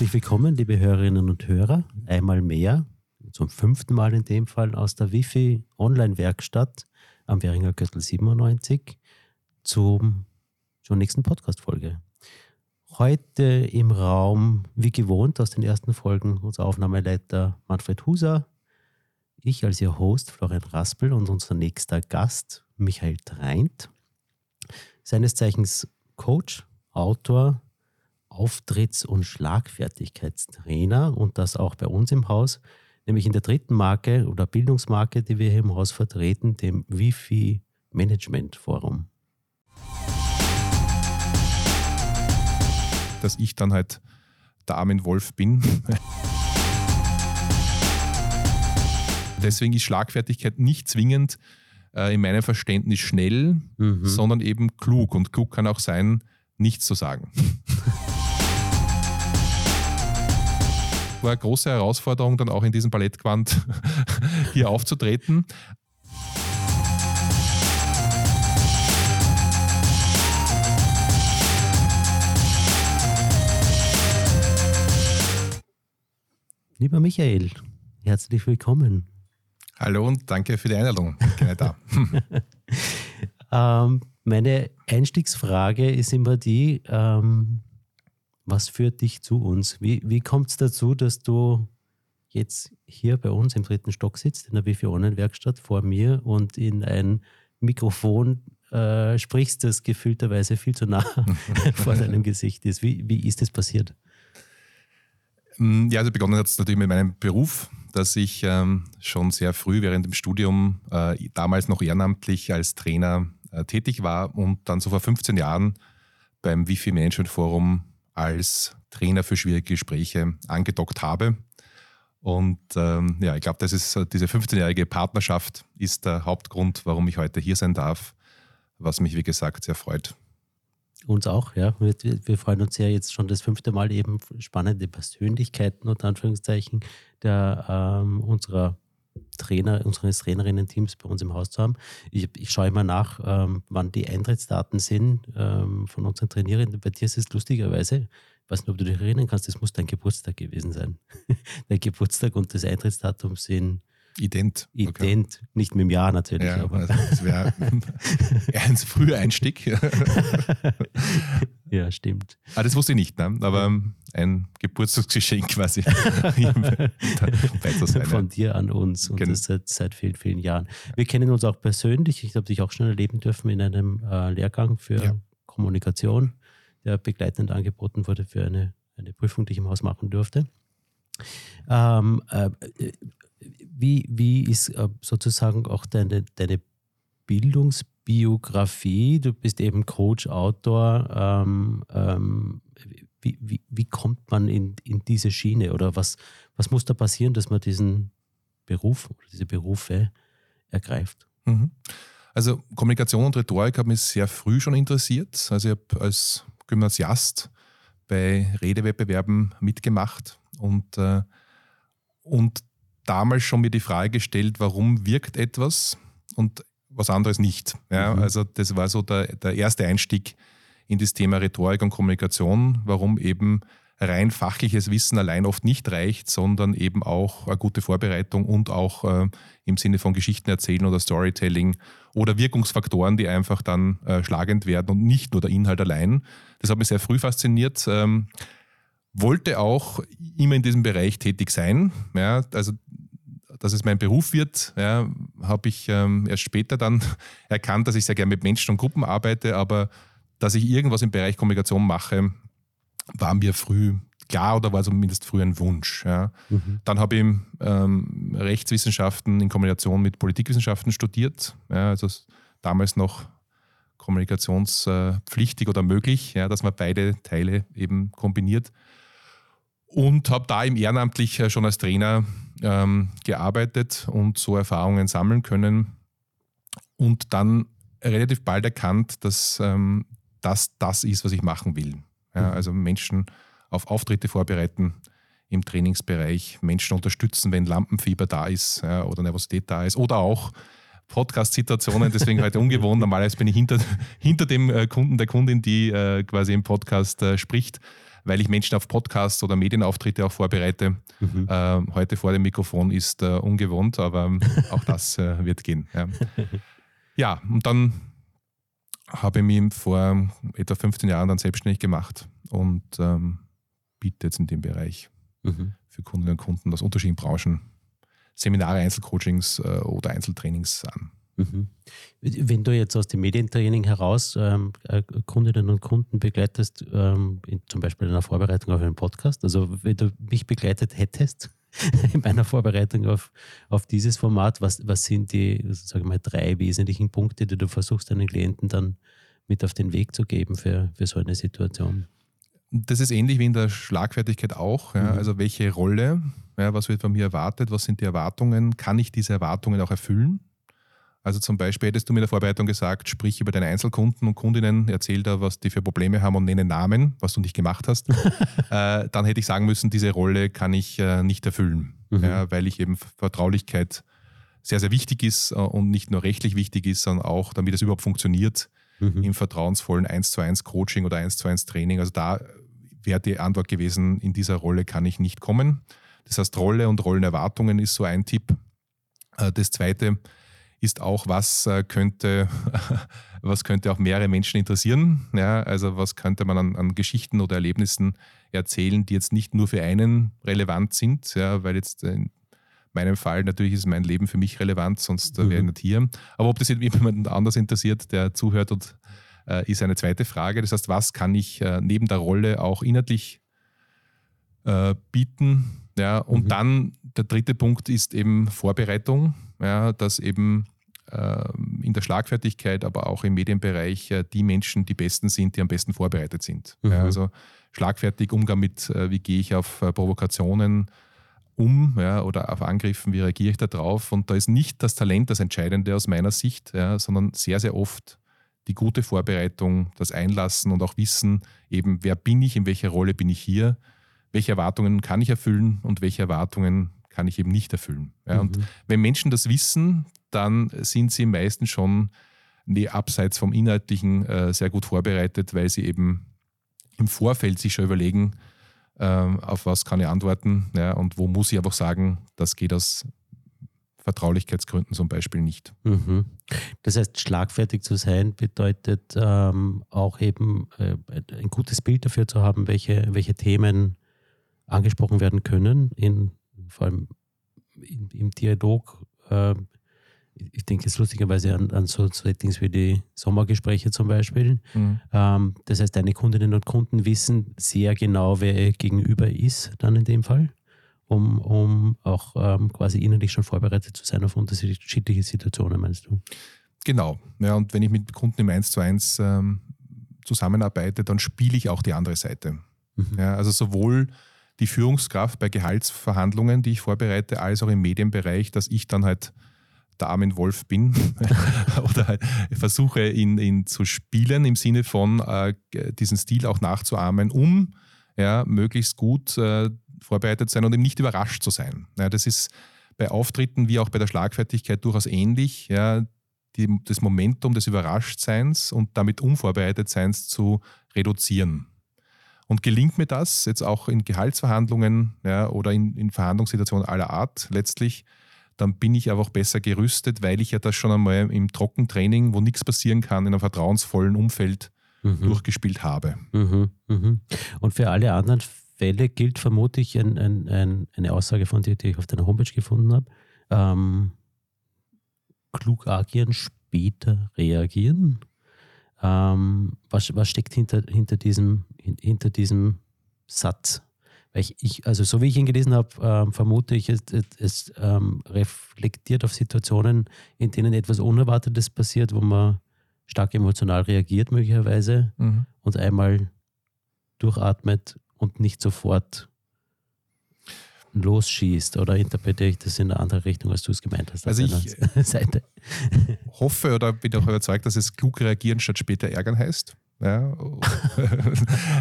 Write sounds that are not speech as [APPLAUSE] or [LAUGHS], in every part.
Herzlich willkommen, liebe Hörerinnen und Hörer, einmal mehr, zum fünften Mal in dem Fall aus der Wifi Online-Werkstatt am Währinger Gürtel 97 zum, zur nächsten Podcast-Folge. Heute im Raum, wie gewohnt aus den ersten Folgen, unser Aufnahmeleiter Manfred Huser, ich als Ihr Host Florian Raspel und unser nächster Gast Michael Treint, seines Zeichens Coach, Autor, Auftritts- und Schlagfertigkeitstrainer und das auch bei uns im Haus, nämlich in der dritten Marke oder Bildungsmarke, die wir hier im Haus vertreten, dem Wifi Management Forum. Dass ich dann halt der Armin Wolf bin. Deswegen ist Schlagfertigkeit nicht zwingend äh, in meinem Verständnis schnell, mhm. sondern eben klug. Und klug kann auch sein, nichts zu sagen. War eine große Herausforderung, dann auch in diesem Ballettgewand [LAUGHS] hier aufzutreten. Lieber Michael, herzlich willkommen. Hallo und danke für die Einladung. Gerne da. [LAUGHS] [LAUGHS] ähm, meine Einstiegsfrage ist immer die, ähm, was führt dich zu uns? Wie, wie kommt es dazu, dass du jetzt hier bei uns im dritten Stock sitzt, in der Wifi-Online-Werkstatt vor mir und in ein Mikrofon äh, sprichst, das gefühlterweise viel zu nah [LAUGHS] vor deinem Gesicht ist? Wie, wie ist das passiert? Mm, ja, also begonnen hat es natürlich mit meinem Beruf, dass ich ähm, schon sehr früh während dem Studium, äh, damals noch ehrenamtlich als Trainer äh, tätig war und dann so vor 15 Jahren beim Wifi Management Forum als Trainer für schwierige Gespräche angedockt habe. Und ähm, ja, ich glaube, das ist äh, diese 15-jährige Partnerschaft ist der Hauptgrund, warum ich heute hier sein darf, was mich, wie gesagt, sehr freut. Uns auch, ja. Wir, wir, freuen uns ja jetzt schon das fünfte Mal eben spannende Persönlichkeiten unter Anführungszeichen der ähm, unserer Trainer, unseres Trainerinnen-Teams bei uns im Haus zu haben. Ich, ich schaue immer nach, ähm, wann die Eintrittsdaten sind ähm, von unseren Trainierenden. Bei dir ist es lustigerweise, ich weiß nicht, ob du dich erinnern kannst, das muss dein Geburtstag gewesen sein. [LAUGHS] Dein Geburtstag und das Eintrittsdatum sind Ident. Ident, okay. nicht mit dem Jahr natürlich. Ja, aber. Also das wäre [LAUGHS] ein früher Einstieg. [LAUGHS] ja, stimmt. Ah, das wusste ich nicht, ne? aber ein Geburtstagsgeschenk quasi. [LAUGHS] Von dir an uns und genau. das seit, seit vielen, vielen Jahren. Wir kennen uns auch persönlich. Ich habe dich auch schon erleben dürfen in einem äh, Lehrgang für ja. Kommunikation, der begleitend angeboten wurde für eine, eine Prüfung, die ich im Haus machen durfte. Ähm, äh, wie, wie ist äh, sozusagen auch deine, deine Bildungsbiografie? Du bist eben Coach, Autor. Ähm, ähm, wie, wie, wie kommt man in, in diese Schiene oder was, was muss da passieren, dass man diesen Beruf oder diese Berufe ergreift? Mhm. Also Kommunikation und Rhetorik haben mich sehr früh schon interessiert. Also ich habe als Gymnasiast bei Redewettbewerben mitgemacht und, äh, und damals schon mir die Frage gestellt, warum wirkt etwas und was anderes nicht. Ja, mhm. Also das war so der, der erste Einstieg in das Thema Rhetorik und Kommunikation, warum eben rein fachliches Wissen allein oft nicht reicht, sondern eben auch eine gute Vorbereitung und auch äh, im Sinne von Geschichten erzählen oder Storytelling oder Wirkungsfaktoren, die einfach dann äh, schlagend werden und nicht nur der Inhalt allein. Das hat mich sehr früh fasziniert. Ähm, wollte auch immer in diesem Bereich tätig sein. Ja, also dass es mein Beruf wird, ja, habe ich ähm, erst später dann [LAUGHS] erkannt, dass ich sehr gerne mit Menschen und Gruppen arbeite, aber dass ich irgendwas im Bereich Kommunikation mache, war mir früh klar oder war zumindest früh ein Wunsch. Ja. Mhm. Dann habe ich ähm, Rechtswissenschaften in Kombination mit Politikwissenschaften studiert, ja, also damals noch kommunikationspflichtig oder möglich, ja, dass man beide Teile eben kombiniert. Und habe da im Ehrenamtlich schon als Trainer ähm, gearbeitet und so Erfahrungen sammeln können und dann relativ bald erkannt, dass ähm, das das ist, was ich machen will. Ja, mhm. also Menschen auf Auftritte vorbereiten im Trainingsbereich, Menschen unterstützen, wenn Lampenfieber da ist ja, oder Nervosität da ist oder auch Podcast-Situationen, deswegen heute ungewohnt. [LAUGHS] Normalerweise bin ich hinter, hinter dem äh, Kunden, der Kundin, die äh, quasi im Podcast äh, spricht weil ich Menschen auf Podcasts oder Medienauftritte auch vorbereite. Mhm. Äh, heute vor dem Mikrofon ist äh, ungewohnt, aber auch das äh, wird gehen. Ja. ja, und dann habe ich mich vor etwa 15 Jahren dann selbstständig gemacht und ähm, biete jetzt in dem Bereich mhm. für Kundinnen und Kunden aus unterschiedlichen Branchen Seminare, Einzelcoachings äh, oder Einzeltrainings an. Mhm. Wenn du jetzt aus dem Medientraining heraus ähm, äh, Kundinnen und Kunden begleitest, ähm, in, zum Beispiel in der Vorbereitung auf einen Podcast, also wenn du mich begleitet hättest [LAUGHS] in meiner Vorbereitung auf, auf dieses Format, was, was sind die, sage mal, drei wesentlichen Punkte, die du versuchst, deinen Klienten dann mit auf den Weg zu geben für, für so eine Situation? Das ist ähnlich wie in der Schlagfertigkeit auch. Ja. Mhm. Also welche Rolle, ja, was wird von mir erwartet, was sind die Erwartungen, kann ich diese Erwartungen auch erfüllen? Also zum Beispiel hättest du mir in der Vorbereitung gesagt, sprich über deine Einzelkunden und Kundinnen, erzähl da, was die für Probleme haben und nenne Namen, was du nicht gemacht hast. [LAUGHS] äh, dann hätte ich sagen müssen, diese Rolle kann ich äh, nicht erfüllen, mhm. ja, weil ich eben Vertraulichkeit sehr, sehr wichtig ist äh, und nicht nur rechtlich wichtig ist, sondern auch, damit es überhaupt funktioniert, mhm. im vertrauensvollen 1 zu 1 Coaching oder 1 zu 1 Training. Also da wäre die Antwort gewesen, in dieser Rolle kann ich nicht kommen. Das heißt, Rolle und Rollenerwartungen ist so ein Tipp. Äh, das zweite, ist auch, was äh, könnte, [LAUGHS] was könnte auch mehrere Menschen interessieren. Ja, also was könnte man an, an, Geschichten oder Erlebnissen erzählen, die jetzt nicht nur für einen relevant sind, ja, weil jetzt in meinem Fall natürlich ist mein Leben für mich relevant, sonst mhm. wäre ich nicht hier. Aber ob das jemand anders interessiert, der zuhört, und, äh, ist eine zweite Frage. Das heißt, was kann ich äh, neben der Rolle auch inhaltlich äh, bieten? Ja, und mhm. dann der dritte Punkt ist eben Vorbereitung ja, dass eben äh, in der Schlagfertigkeit, aber auch im Medienbereich äh, die Menschen die Besten sind, die am besten vorbereitet sind. Mhm. Ja, also schlagfertig Umgang mit, äh, wie gehe ich auf äh, Provokationen um ja, oder auf Angriffen, wie reagiere ich da drauf. Und da ist nicht das Talent das Entscheidende aus meiner Sicht, ja, sondern sehr, sehr oft die gute Vorbereitung, das Einlassen und auch Wissen, eben wer bin ich, in welcher Rolle bin ich hier, welche Erwartungen kann ich erfüllen und welche Erwartungen kann ich eben nicht erfüllen. Ja, mhm. Und wenn Menschen das wissen, dann sind sie meistens schon nee, abseits vom Inhaltlichen äh, sehr gut vorbereitet, weil sie eben im Vorfeld sich schon überlegen, äh, auf was kann ich antworten ja, und wo muss ich einfach sagen, das geht aus Vertraulichkeitsgründen zum Beispiel nicht. Mhm. Das heißt, schlagfertig zu sein bedeutet ähm, auch eben äh, ein gutes Bild dafür zu haben, welche, welche Themen angesprochen werden können in vor allem im, im Dialog, äh, ich denke jetzt lustigerweise an, an so Settings wie die Sommergespräche zum Beispiel. Mhm. Ähm, das heißt, deine Kundinnen und Kunden wissen sehr genau, wer ihr gegenüber ist, dann in dem Fall, um, um auch ähm, quasi innerlich schon vorbereitet zu sein auf unterschiedliche Situationen, meinst du? Genau. Ja, und wenn ich mit Kunden im 1 zu 1 ähm, zusammenarbeite, dann spiele ich auch die andere Seite. Mhm. Ja, also sowohl die Führungskraft bei Gehaltsverhandlungen, die ich vorbereite, als auch im Medienbereich, dass ich dann halt der Armin Wolf bin [LAUGHS] oder halt versuche ihn, ihn zu spielen im Sinne von äh, diesen Stil auch nachzuahmen, um ja, möglichst gut äh, vorbereitet sein und eben nicht überrascht zu sein. Ja, das ist bei Auftritten wie auch bei der Schlagfertigkeit durchaus ähnlich. Ja, die, das Momentum des Überraschtseins und damit Unvorbereitetseins zu reduzieren. Und gelingt mir das jetzt auch in Gehaltsverhandlungen ja, oder in, in Verhandlungssituationen aller Art letztlich, dann bin ich einfach besser gerüstet, weil ich ja das schon einmal im Trockentraining, wo nichts passieren kann, in einem vertrauensvollen Umfeld mhm. durchgespielt habe. Mhm, mhm. Und für alle anderen Fälle gilt vermutlich ein, ein, ein, eine Aussage von dir, die ich auf deiner Homepage gefunden habe. Ähm, klug agieren, später reagieren. Ähm, was, was steckt hinter, hinter, diesem, hinter diesem Satz? Weil ich, ich, also so wie ich ihn gelesen habe, ähm, vermute ich, es, es ähm, reflektiert auf Situationen, in denen etwas Unerwartetes passiert, wo man stark emotional reagiert möglicherweise mhm. und einmal durchatmet und nicht sofort losschießt oder interpretiere ich das in eine andere Richtung, als du es gemeint hast? Also ich [LAUGHS] Seite? hoffe oder bin auch überzeugt, dass es klug reagieren statt später ärgern heißt. Ja. [LAUGHS]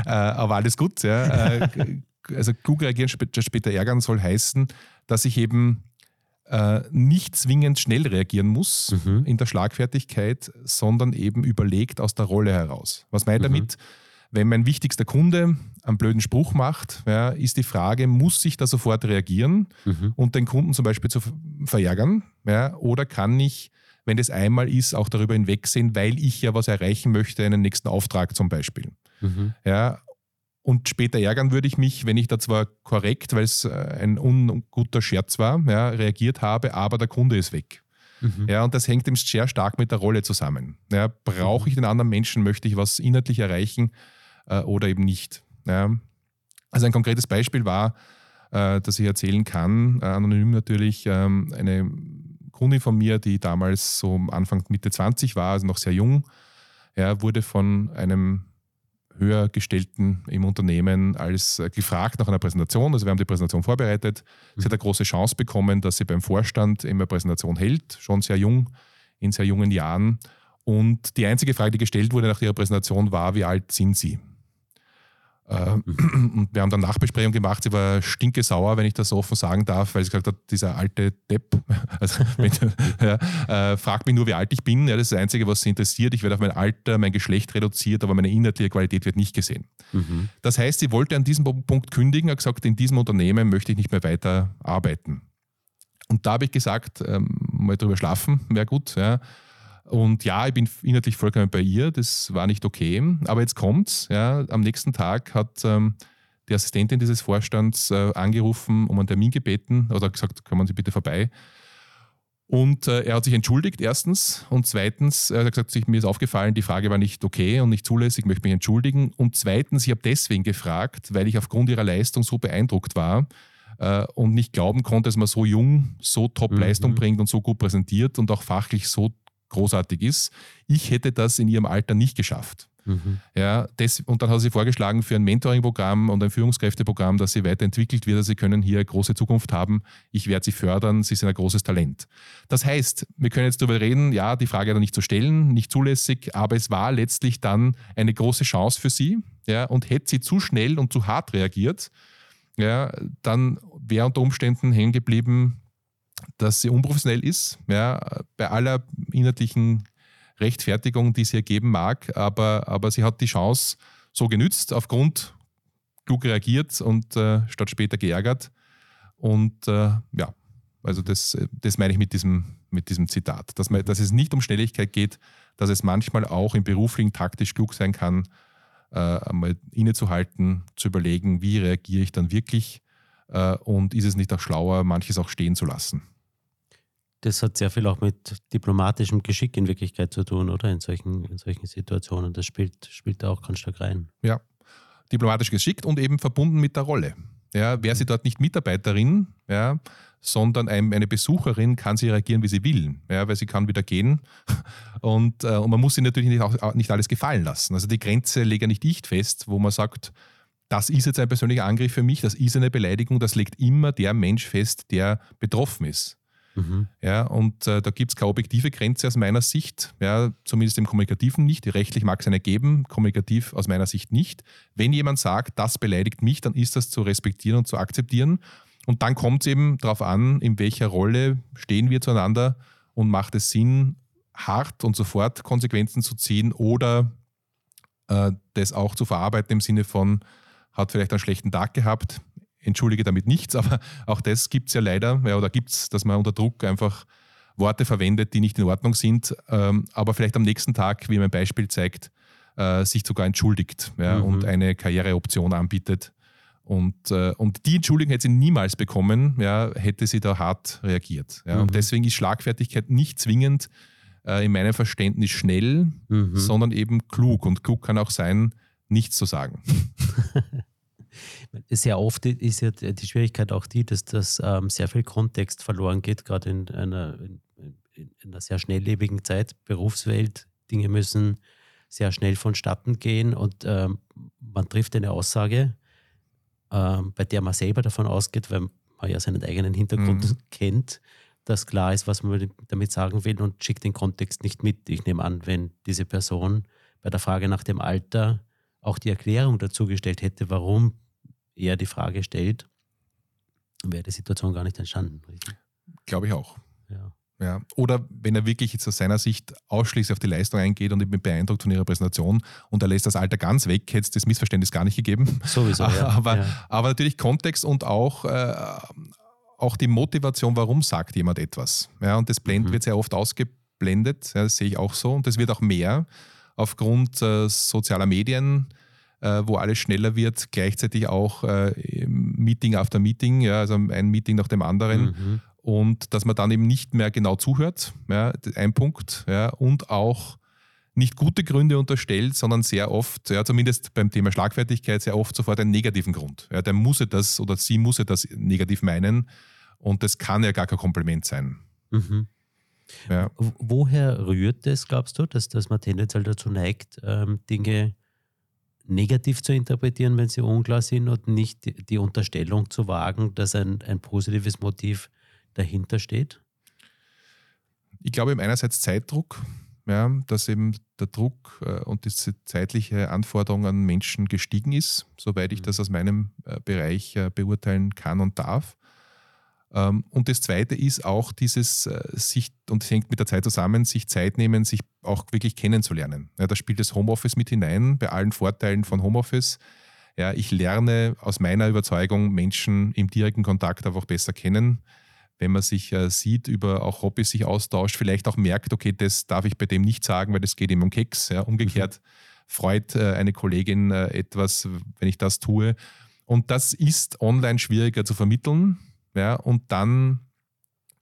Äh, aber alles gut. Ja. Äh, also klug reagieren später ärgern soll heißen, dass ich eben äh, nicht zwingend schnell reagieren muss mhm. in der Schlagfertigkeit, sondern eben überlegt aus der Rolle heraus. Was meine ich mhm. damit? Wenn mein wichtigster Kunde einen blöden Spruch macht, ja, ist die Frage, muss ich da sofort reagieren mhm. und den Kunden zum Beispiel zu verärgern? Ja, oder kann ich, wenn das einmal ist, auch darüber hinwegsehen, weil ich ja was erreichen möchte, einen nächsten Auftrag zum Beispiel? Mhm. Ja, und später ärgern würde ich mich, wenn ich da zwar korrekt, weil es äh, ein unguter Scherz war, ja, reagiert habe, aber der Kunde ist weg. Mhm. Ja, und das hängt eben sehr stark mit der Rolle zusammen. Ja, brauche ich den anderen Menschen, möchte ich was inhaltlich erreichen äh, oder eben nicht. Ja. Also ein konkretes Beispiel war, äh, das ich erzählen kann, äh, anonym natürlich, ähm, eine Kundin von mir, die damals so Anfang Mitte 20 war, also noch sehr jung, ja, wurde von einem höher gestellten im Unternehmen als äh, gefragt nach einer Präsentation. Also wir haben die Präsentation vorbereitet. Sie hat eine große Chance bekommen, dass sie beim Vorstand immer Präsentation hält, schon sehr jung, in sehr jungen Jahren. Und die einzige Frage, die gestellt wurde nach ihrer Präsentation war, wie alt sind Sie? Ähm, [CLEARS THROAT] und wir haben dann Nachbesprechung gemacht. Sie war stinke sauer, wenn ich das so offen sagen darf, weil sie gesagt hat, dieser alte Depp, [LAUGHS] also, wenn, [LAUGHS] ja, äh, fragt mich nur, wie alt ich bin. Ja, das ist das Einzige, was sie interessiert. Ich werde auf mein Alter, mein Geschlecht reduziert, aber meine inhaltliche Qualität wird nicht gesehen. Mhm. Das heißt, sie wollte an diesem Punkt kündigen, hat gesagt, in diesem Unternehmen möchte ich nicht mehr weiter arbeiten. Und da habe ich gesagt, ähm, mal drüber schlafen wäre gut. Ja. Und ja, ich bin inhaltlich vollkommen bei ihr, das war nicht okay. Aber jetzt kommt's, ja, am nächsten Tag hat ähm, die Assistentin dieses Vorstands äh, angerufen, um einen Termin gebeten oder gesagt, kommen Sie bitte vorbei. Und äh, er hat sich entschuldigt, erstens. Und zweitens, er hat gesagt, mir ist aufgefallen, die Frage war nicht okay und nicht zulässig, ich möchte mich entschuldigen. Und zweitens, ich habe deswegen gefragt, weil ich aufgrund ihrer Leistung so beeindruckt war äh, und nicht glauben konnte, dass man so jung so Top-Leistung mhm. bringt und so gut präsentiert und auch fachlich so großartig ist. Ich hätte das in ihrem Alter nicht geschafft. Mhm. Ja, das, und dann hat sie vorgeschlagen für ein Mentoring-Programm und ein Führungskräfteprogramm, dass sie weiterentwickelt wird. Also sie können hier eine große Zukunft haben. Ich werde sie fördern. Sie sind ein großes Talent. Das heißt, wir können jetzt darüber reden, ja, die Frage hat nicht zu stellen, nicht zulässig, aber es war letztlich dann eine große Chance für sie. Ja, und hätte sie zu schnell und zu hart reagiert, ja, dann wäre unter Umständen hängen geblieben, dass sie unprofessionell ist, ja, bei aller inhaltlichen Rechtfertigung, die sie ergeben mag, aber, aber sie hat die Chance so genützt, aufgrund klug reagiert und äh, statt später geärgert. Und äh, ja, also das, das meine ich mit diesem, mit diesem Zitat, dass, man, dass es nicht um Schnelligkeit geht, dass es manchmal auch im beruflichen taktisch klug sein kann, äh, einmal innezuhalten, zu überlegen, wie reagiere ich dann wirklich und ist es nicht auch schlauer, manches auch stehen zu lassen? Das hat sehr viel auch mit diplomatischem Geschick in Wirklichkeit zu tun, oder? In solchen, in solchen Situationen. Das spielt, spielt da auch ganz stark rein. Ja, diplomatisch geschickt und eben verbunden mit der Rolle. Ja, wäre sie dort nicht Mitarbeiterin, ja, sondern eine Besucherin, kann sie reagieren, wie sie will, ja, weil sie kann wieder gehen. [LAUGHS] Und, äh, und man muss sie natürlich nicht, auch, nicht alles gefallen lassen. Also die Grenze lege nicht ich fest, wo man sagt, das ist jetzt ein persönlicher Angriff für mich, das ist eine Beleidigung, das legt immer der Mensch fest, der betroffen ist. Mhm. Ja, und äh, da gibt es keine objektive Grenze aus meiner Sicht, ja, zumindest im Kommunikativen nicht. Rechtlich mag es eine geben, kommunikativ aus meiner Sicht nicht. Wenn jemand sagt, das beleidigt mich, dann ist das zu respektieren und zu akzeptieren. Und dann kommt es eben darauf an, in welcher Rolle stehen wir zueinander und macht es Sinn, hart und sofort Konsequenzen zu ziehen oder äh, das auch zu verarbeiten im Sinne von, hat vielleicht einen schlechten Tag gehabt, entschuldige damit nichts, aber auch das gibt es ja leider, ja, oder gibt es, dass man unter Druck einfach Worte verwendet, die nicht in Ordnung sind, ähm, aber vielleicht am nächsten Tag, wie mein Beispiel zeigt, äh, sich sogar entschuldigt ja, mhm. und eine Karriereoption anbietet. Und, äh, und die Entschuldigung hätte sie niemals bekommen, ja, hätte sie da hart reagiert. Ja. Mhm. Und deswegen ist Schlagfertigkeit nicht zwingend äh, in meinem Verständnis schnell, mhm. sondern eben klug. Und klug kann auch sein, nichts zu sagen. [LAUGHS] Sehr oft ist ja die Schwierigkeit auch die, dass das ähm, sehr viel Kontext verloren geht, gerade in einer, in, in einer sehr schnelllebigen Zeit, Berufswelt. Dinge müssen sehr schnell vonstatten gehen und ähm, man trifft eine Aussage, ähm, bei der man selber davon ausgeht, weil man ja seinen eigenen Hintergrund mhm. kennt, dass klar ist, was man damit sagen will und schickt den Kontext nicht mit. Ich nehme an, wenn diese Person bei der Frage nach dem Alter auch die Erklärung dazu gestellt hätte, warum er die Frage stellt, wäre die Situation gar nicht entstanden. Glaube ich auch. Ja. Ja. Oder wenn er wirklich jetzt aus seiner Sicht ausschließlich auf die Leistung eingeht und ich bin beeindruckt von ihrer Präsentation und er lässt das Alter ganz weg, hätte es das Missverständnis gar nicht gegeben. Sowieso, [LAUGHS] ja. aber, ja. aber natürlich Kontext und auch, äh, auch die Motivation, warum sagt jemand etwas. Ja, und das Blend Mhm. wird sehr oft ausgeblendet, ja, das sehe ich auch so. Und das wird auch mehr aufgrund äh, sozialer Medien, äh, wo alles schneller wird, gleichzeitig auch äh, Meeting after Meeting, ja, also ein Meeting nach dem anderen Mhm. und dass man dann eben nicht mehr genau zuhört, ja, ein Punkt, ja, und auch nicht gute Gründe unterstellt, sondern sehr oft, ja, zumindest beim Thema Schlagfertigkeit, sehr oft sofort einen negativen Grund. Ja, der muss das oder sie muss das negativ meinen und das kann ja gar kein Kompliment sein. Mhm. Ja. Woher rührt das, glaubst du, dass, dass man tendenziell dazu neigt, ähm, Dinge negativ zu interpretieren, wenn sie unklar sind und nicht die, die Unterstellung zu wagen, dass ein, ein positives Motiv dahinter steht? Ich glaube eben einerseits Zeitdruck, ja, dass eben der Druck äh, und diese zeitliche Anforderung an Menschen gestiegen ist, soweit ich Mhm. das aus meinem äh, Bereich äh, beurteilen kann und darf. Ähm, und das Zweite ist auch dieses äh, sich, und es hängt mit der Zeit zusammen, sich Zeit nehmen, sich auch wirklich kennenzulernen. Ja, da spielt das Homeoffice mit hinein, bei allen Vorteilen von Homeoffice. Ja, ich lerne aus meiner Überzeugung Menschen im direkten Kontakt einfach besser kennen wenn man sich äh, sieht, über auch Hobbys sich austauscht, vielleicht auch merkt, okay, das darf ich bei dem nicht sagen, weil das geht ihm um Keks. Ja. Umgekehrt freut äh, eine Kollegin äh, etwas, wenn ich das tue. Und das ist online schwieriger zu vermitteln. Ja. Und dann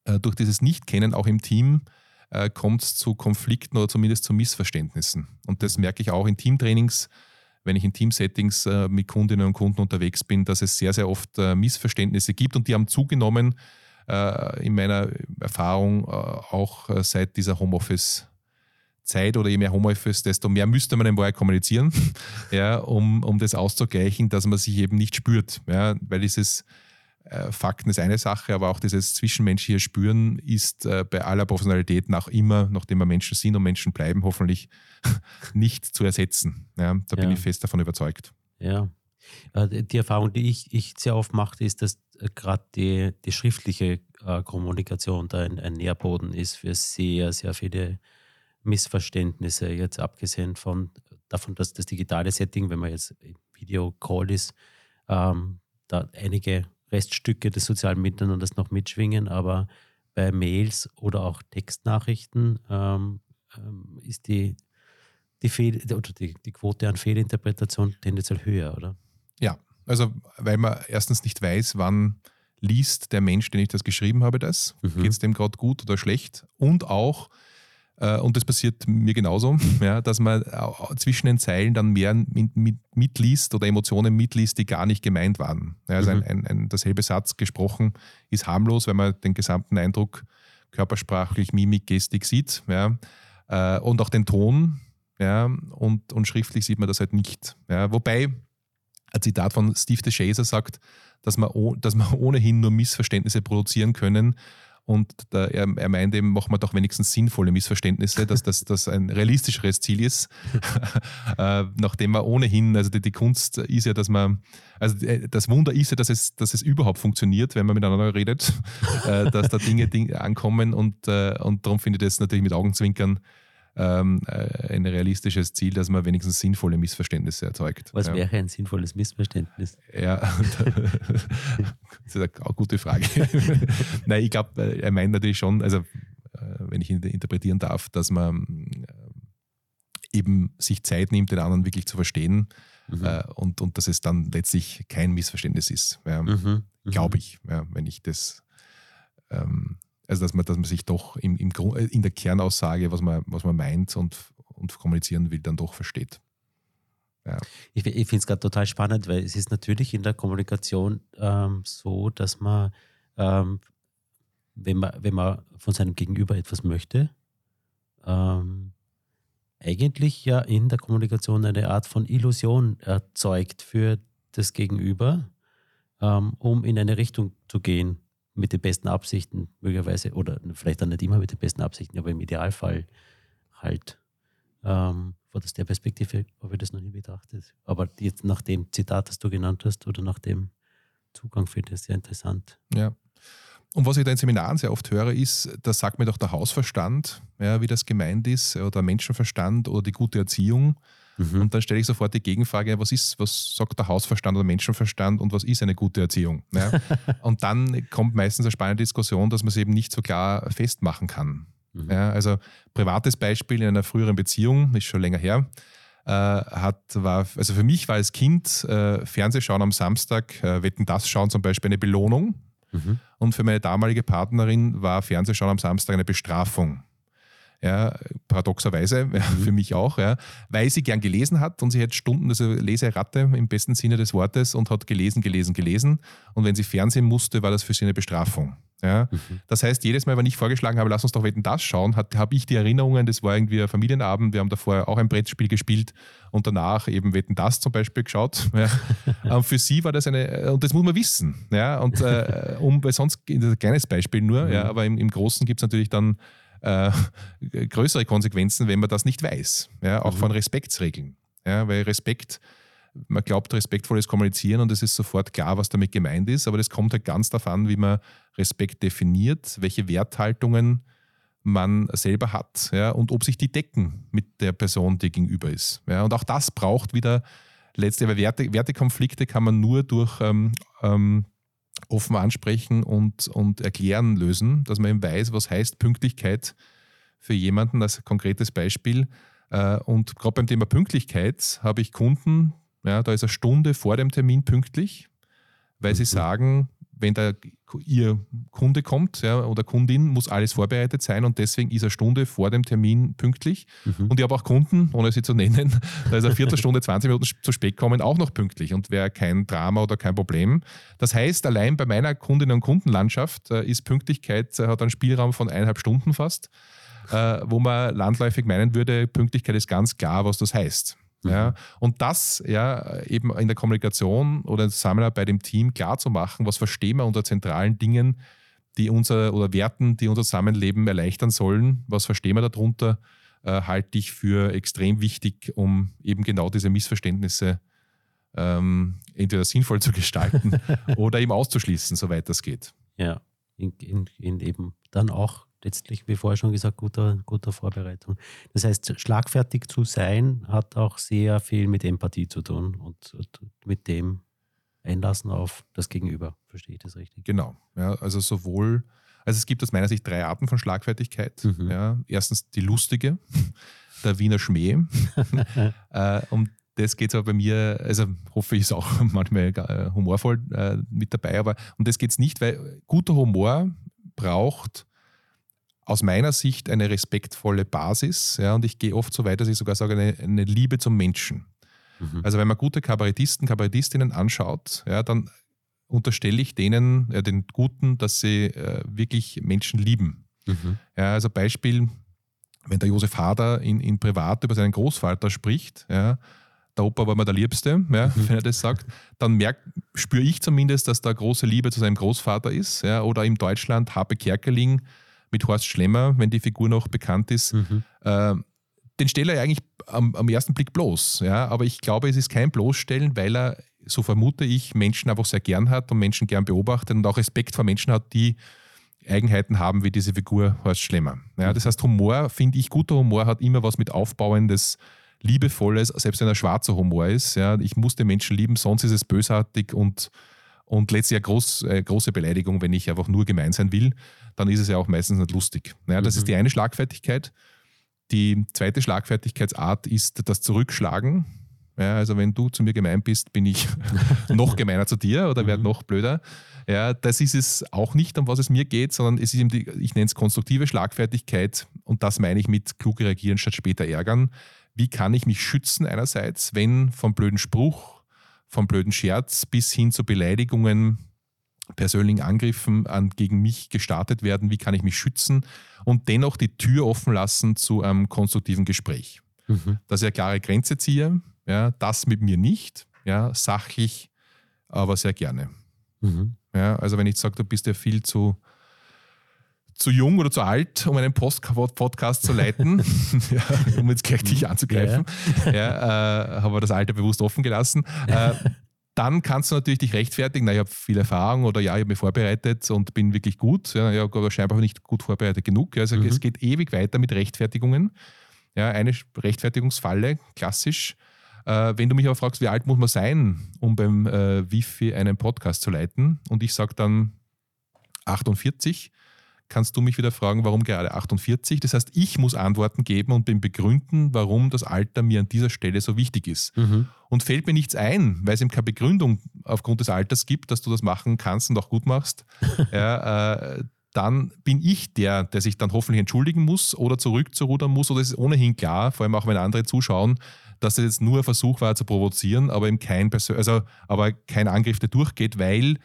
äh, durch dieses Nicht-Kennen auch im Team äh, kommt es zu Konflikten oder zumindest zu Missverständnissen. Und das merke ich auch in Teamtrainings, wenn ich in Teamsettings äh, mit Kundinnen und Kunden unterwegs bin, dass es sehr, sehr oft äh, Missverständnisse gibt und die haben zugenommen äh, in meiner Erfahrung äh, auch seit dieser Homeoffice-Zeit oder je mehr Homeoffice, desto mehr müsste man in Wahrheit kommunizieren, [LAUGHS] ja, um, um das auszugleichen, dass man sich eben nicht spürt. Ja, weil dieses Fakten ist eine Sache, aber auch dieses zwischenmenschliche Spüren ist äh, bei aller Professionalität nach immer, nachdem wir Menschen sind und Menschen bleiben, hoffentlich [LAUGHS] nicht zu ersetzen. Ja, da bin Ja. ich fest davon überzeugt. Ja. Äh, Die Erfahrung, die ich, ich sehr oft mache, ist, dass äh, gerade die, die schriftliche äh, Kommunikation da ein, ein Nährboden ist für sehr, sehr viele Missverständnisse. Jetzt abgesehen von, davon, dass das digitale Setting, wenn man jetzt Videocall ist, ähm, da einige Reststücke des sozialen Miteinanders noch mitschwingen, aber bei Mails oder auch Textnachrichten ähm, ähm, ist die, die, Fehl oder die, die Quote an Fehlinterpretation tendenziell höher, oder? Ja, also weil man erstens nicht weiß, wann liest der Mensch, den ich das geschrieben habe, das. Mhm. Geht es dem gerade gut oder schlecht? Und auch, und das passiert mir genauso, ja, dass man äh, zwischen den Zeilen dann mehr mit, mit, mitliest oder Emotionen mitliest, die gar nicht gemeint waren. Ja, also Mhm. ein, ein, ein, derselbe Satz gesprochen ist harmlos, weil man den gesamten Eindruck körpersprachlich, Mimik, Gestik sieht. Ja, äh, und auch den Ton. Ja, und, und schriftlich sieht man das halt nicht. Ja, wobei ein Zitat von Steve DeShazer sagt, dass man, dass man ohnehin nur Missverständnisse produzieren können. Und da, er, er meint eben, machen wir doch wenigstens sinnvolle Missverständnisse, dass das, das ein realistischeres Ziel ist. [LAUGHS] äh, nachdem man ohnehin, also die, die Kunst ist ja, dass man, also äh, das Wunder ist ja, dass es, dass es überhaupt funktioniert, wenn man miteinander redet, [LAUGHS] äh, dass da Dinge, Dinge ankommen und, äh, und darum finde ich das natürlich mit Augenzwinkern ähm, äh, ein realistisches Ziel, dass man wenigstens sinnvolle Missverständnisse erzeugt. Was ja. wäre ein sinnvolles Missverständnis? Ja, [LAUGHS] das ist eine gute Frage. [LAUGHS] Nein, ich glaube, er meint natürlich schon, also äh, wenn ich ihn interpretieren darf, dass man äh, eben sich Zeit nimmt, den anderen wirklich zu verstehen Mhm. äh, und, und dass es dann letztlich kein Missverständnis ist. Ja, Mhm. Mhm. Glaube ich, ja, wenn ich das, ähm, also dass man, dass man sich doch im, im Grund, in der Kernaussage, was man, was man meint und, und kommunizieren will, dann doch versteht. Ich, ich finde es gerade total spannend, weil es ist natürlich in der Kommunikation ähm, so, dass man, ähm, wenn man, wenn man von seinem Gegenüber etwas möchte, ähm, eigentlich ja in der Kommunikation eine Art von Illusion erzeugt für das Gegenüber, ähm, um in eine Richtung zu gehen mit den besten Absichten möglicherweise oder vielleicht dann nicht immer mit den besten Absichten, aber im Idealfall halt. Ähm, von der Perspektive habe ich das noch nie betrachtet. Aber jetzt nach dem Zitat, das du genannt hast, oder nach dem Zugang finde ich das sehr interessant. Ja. Und was ich da in Seminaren sehr oft höre, ist, da sagt mir doch der Hausverstand, ja, wie das gemeint ist, oder der Menschenverstand oder die gute Erziehung. Mhm. Und dann stelle ich sofort die Gegenfrage, was ist, was sagt der Hausverstand oder Menschenverstand und was ist eine gute Erziehung? Ja? [LAUGHS] und dann kommt meistens eine spannende Diskussion, dass man es eben nicht so klar festmachen kann. Mhm. Ja, also privates Beispiel in einer früheren Beziehung, ist schon länger her, äh, hat, war, also für mich war als Kind äh, Fernsehschauen am Samstag, äh, Wetten das schauen zum Beispiel eine Belohnung. Mhm. Und für meine damalige Partnerin war Fernsehschauen am Samstag eine Bestrafung. Ja, paradoxerweise, ja, mhm. für mich auch, ja, weil sie gern gelesen hat und sie hat Stunden, also Leseratte im besten Sinne des Wortes und hat gelesen, gelesen, gelesen. Und wenn sie Fernsehen musste, war das für sie eine Bestrafung. Ja? Mhm. Das heißt, jedes Mal, wenn ich vorgeschlagen habe, lass uns doch Wetten das schauen, habe ich die Erinnerungen, das war irgendwie ein Familienabend, wir haben davor auch ein Brettspiel gespielt und danach eben Wetten das zum Beispiel geschaut. [LAUGHS] Ja? und für sie war das eine, und das muss man wissen. Ja? Und äh, um, weil sonst, ein kleines Beispiel nur, mhm. ja, aber im, im Großen gibt es natürlich dann äh, [LAUGHS] größere Konsequenzen, wenn man das nicht weiß. Ja? Auch mhm. von Respektsregeln. Ja? Weil Respekt man glaubt respektvolles Kommunizieren und es ist sofort klar, was damit gemeint ist, aber das kommt halt ganz darauf an, wie man Respekt definiert, welche Werthaltungen man selber hat ja, und ob sich die decken mit der Person, die gegenüber ist. Ja, und auch das braucht wieder letzte, weil Werte, Wertekonflikte kann man nur durch ähm, ähm, offen ansprechen und, und erklären lösen, dass man eben weiß, was heißt Pünktlichkeit für jemanden, als konkretes Beispiel. Äh, und gerade beim Thema Pünktlichkeit habe ich Kunden, ja, da ist eine Stunde vor dem Termin pünktlich, weil mhm. sie sagen, wenn der, ihr Kunde kommt ja, oder Kundin, muss alles vorbereitet sein und deswegen ist eine Stunde vor dem Termin pünktlich. Mhm. Und ich habe auch Kunden, ohne sie zu nennen, [LAUGHS] da ist eine Viertelstunde, 20 Minuten zu spät kommen, auch noch pünktlich und wäre kein Drama oder kein Problem. Das heißt, allein bei meiner Kundinnen- und Kundenlandschaft äh, ist Pünktlichkeit, äh, hat einen Spielraum von eineinhalb Stunden fast, äh, wo man landläufig meinen würde, Pünktlichkeit ist ganz klar, was das heißt. Mhm. Ja, und das ja eben in der Kommunikation oder in Zusammenarbeit im Team klar zu machen, was verstehen wir unter zentralen Dingen, die unser oder Werten, die unser Zusammenleben erleichtern sollen, was verstehen wir darunter, äh, halte ich für extrem wichtig, um eben genau diese Missverständnisse ähm, entweder sinnvoll zu gestalten [LAUGHS] oder eben auszuschließen, soweit das geht. Ja, in, in, in eben dann auch letztlich, wie vorher schon gesagt, guter, guter Vorbereitung. Das heißt, schlagfertig zu sein hat auch sehr viel mit Empathie zu tun und, und mit dem Einlassen auf das Gegenüber. Verstehe ich das richtig? Genau. Ja, also sowohl, also es gibt aus meiner Sicht drei Arten von Schlagfertigkeit. Mhm. Ja, erstens die lustige, [LAUGHS] der Wiener Schmäh. [LAUGHS] äh, um das geht es aber bei mir, also hoffe ich, ist auch [LAUGHS] manchmal humorvoll äh, mit dabei, aber um das geht es nicht, weil guter Humor braucht aus meiner Sicht eine respektvolle Basis. Ja, und ich gehe oft so weit, dass ich sogar sage, eine, eine Liebe zum Menschen. Mhm. Also wenn man gute Kabarettisten, Kabarettistinnen anschaut, ja, dann unterstelle ich denen, ja, den Guten, dass sie äh, wirklich Menschen lieben. Mhm. Ja, also Beispiel, wenn der Josef Hader in, in Privat über seinen Großvater spricht, ja, der Opa war mir der Liebste, ja, mhm. wenn er das sagt, dann merkt, spüre ich zumindest, dass da große Liebe zu seinem Großvater ist. Ja, oder in Deutschland Habe Kerkeling, mit Horst Schlemmer, wenn die Figur noch bekannt ist, mhm. äh, den stellt er eigentlich am, am, ersten Blick bloß. Ja? Aber ich glaube, es ist kein Bloßstellen, weil er, so vermute ich, Menschen einfach sehr gern hat und Menschen gern beobachtet und auch Respekt vor Menschen hat, die Eigenheiten haben wie diese Figur Horst Schlemmer. Ja? Das heißt, Humor, finde ich, guter Humor hat immer was mit Aufbauendes, Liebevolles, selbst wenn er schwarzer Humor ist. Ja? Ich muss den Menschen lieben, sonst ist es bösartig und und letztlich eine groß, äh, große Beleidigung, wenn ich einfach nur gemein sein will, dann ist es ja auch meistens nicht lustig. Ja, das mhm. ist die eine Schlagfertigkeit. Die zweite Schlagfertigkeitsart ist das Zurückschlagen. Ja, also wenn du zu mir gemein bist, bin ich [LAUGHS] noch gemeiner zu dir oder werde mhm. noch blöder. Ja, das ist es auch nicht, um was es mir geht, sondern es ist eben die, ich nenne es konstruktive Schlagfertigkeit und das meine ich mit klug reagieren statt später ärgern. Wie kann ich mich schützen einerseits, wenn vom blöden Spruch vom blöden Scherz bis hin zu Beleidigungen, persönlichen Angriffen an, gegen mich gestartet werden, wie kann ich mich schützen und dennoch die Tür offen lassen zu einem konstruktiven Gespräch. Mhm. Dass ich eine klare Grenze ziehe, ja, das mit mir nicht, ja, sachlich, aber sehr gerne. Mhm. Ja, also wenn ich sage, du bist ja viel zu zu jung oder zu alt, um einen Post Podcast zu leiten, [LAUGHS] [LAUGHS] ja, um jetzt gleich dich anzugreifen. Ja, ja. äh, habe das Alter bewusst offen gelassen. Äh, dann kannst du natürlich dich rechtfertigen, na, ich habe viel Erfahrung oder ja, ich habe mich vorbereitet und bin wirklich gut, ja, ja aber scheinbar nicht gut vorbereitet genug. Also mhm. es geht ewig weiter mit Rechtfertigungen. Ja, eine Rechtfertigungsfalle, klassisch. Äh, wenn du mich aber fragst, wie alt muss man sein, um beim äh, Wifi einen Podcast zu leiten, und ich sage dann 48, kannst du mich wieder fragen, warum gerade 48. Das heißt, ich muss Antworten geben und dem begründen, warum das Alter mir an dieser Stelle so wichtig ist. Mhm. Und fällt mir nichts ein, weil es eben keine Begründung aufgrund des Alters gibt, dass du das machen kannst und auch gut machst, [LAUGHS] ja, äh, dann bin ich der, der sich dann hoffentlich entschuldigen muss oder zurückzurudern muss. Oder es ist ohnehin klar, vor allem auch wenn andere zuschauen, dass es jetzt nur ein Versuch war zu provozieren, aber eben kein, also, aber kein Angriff, der durchgeht, weil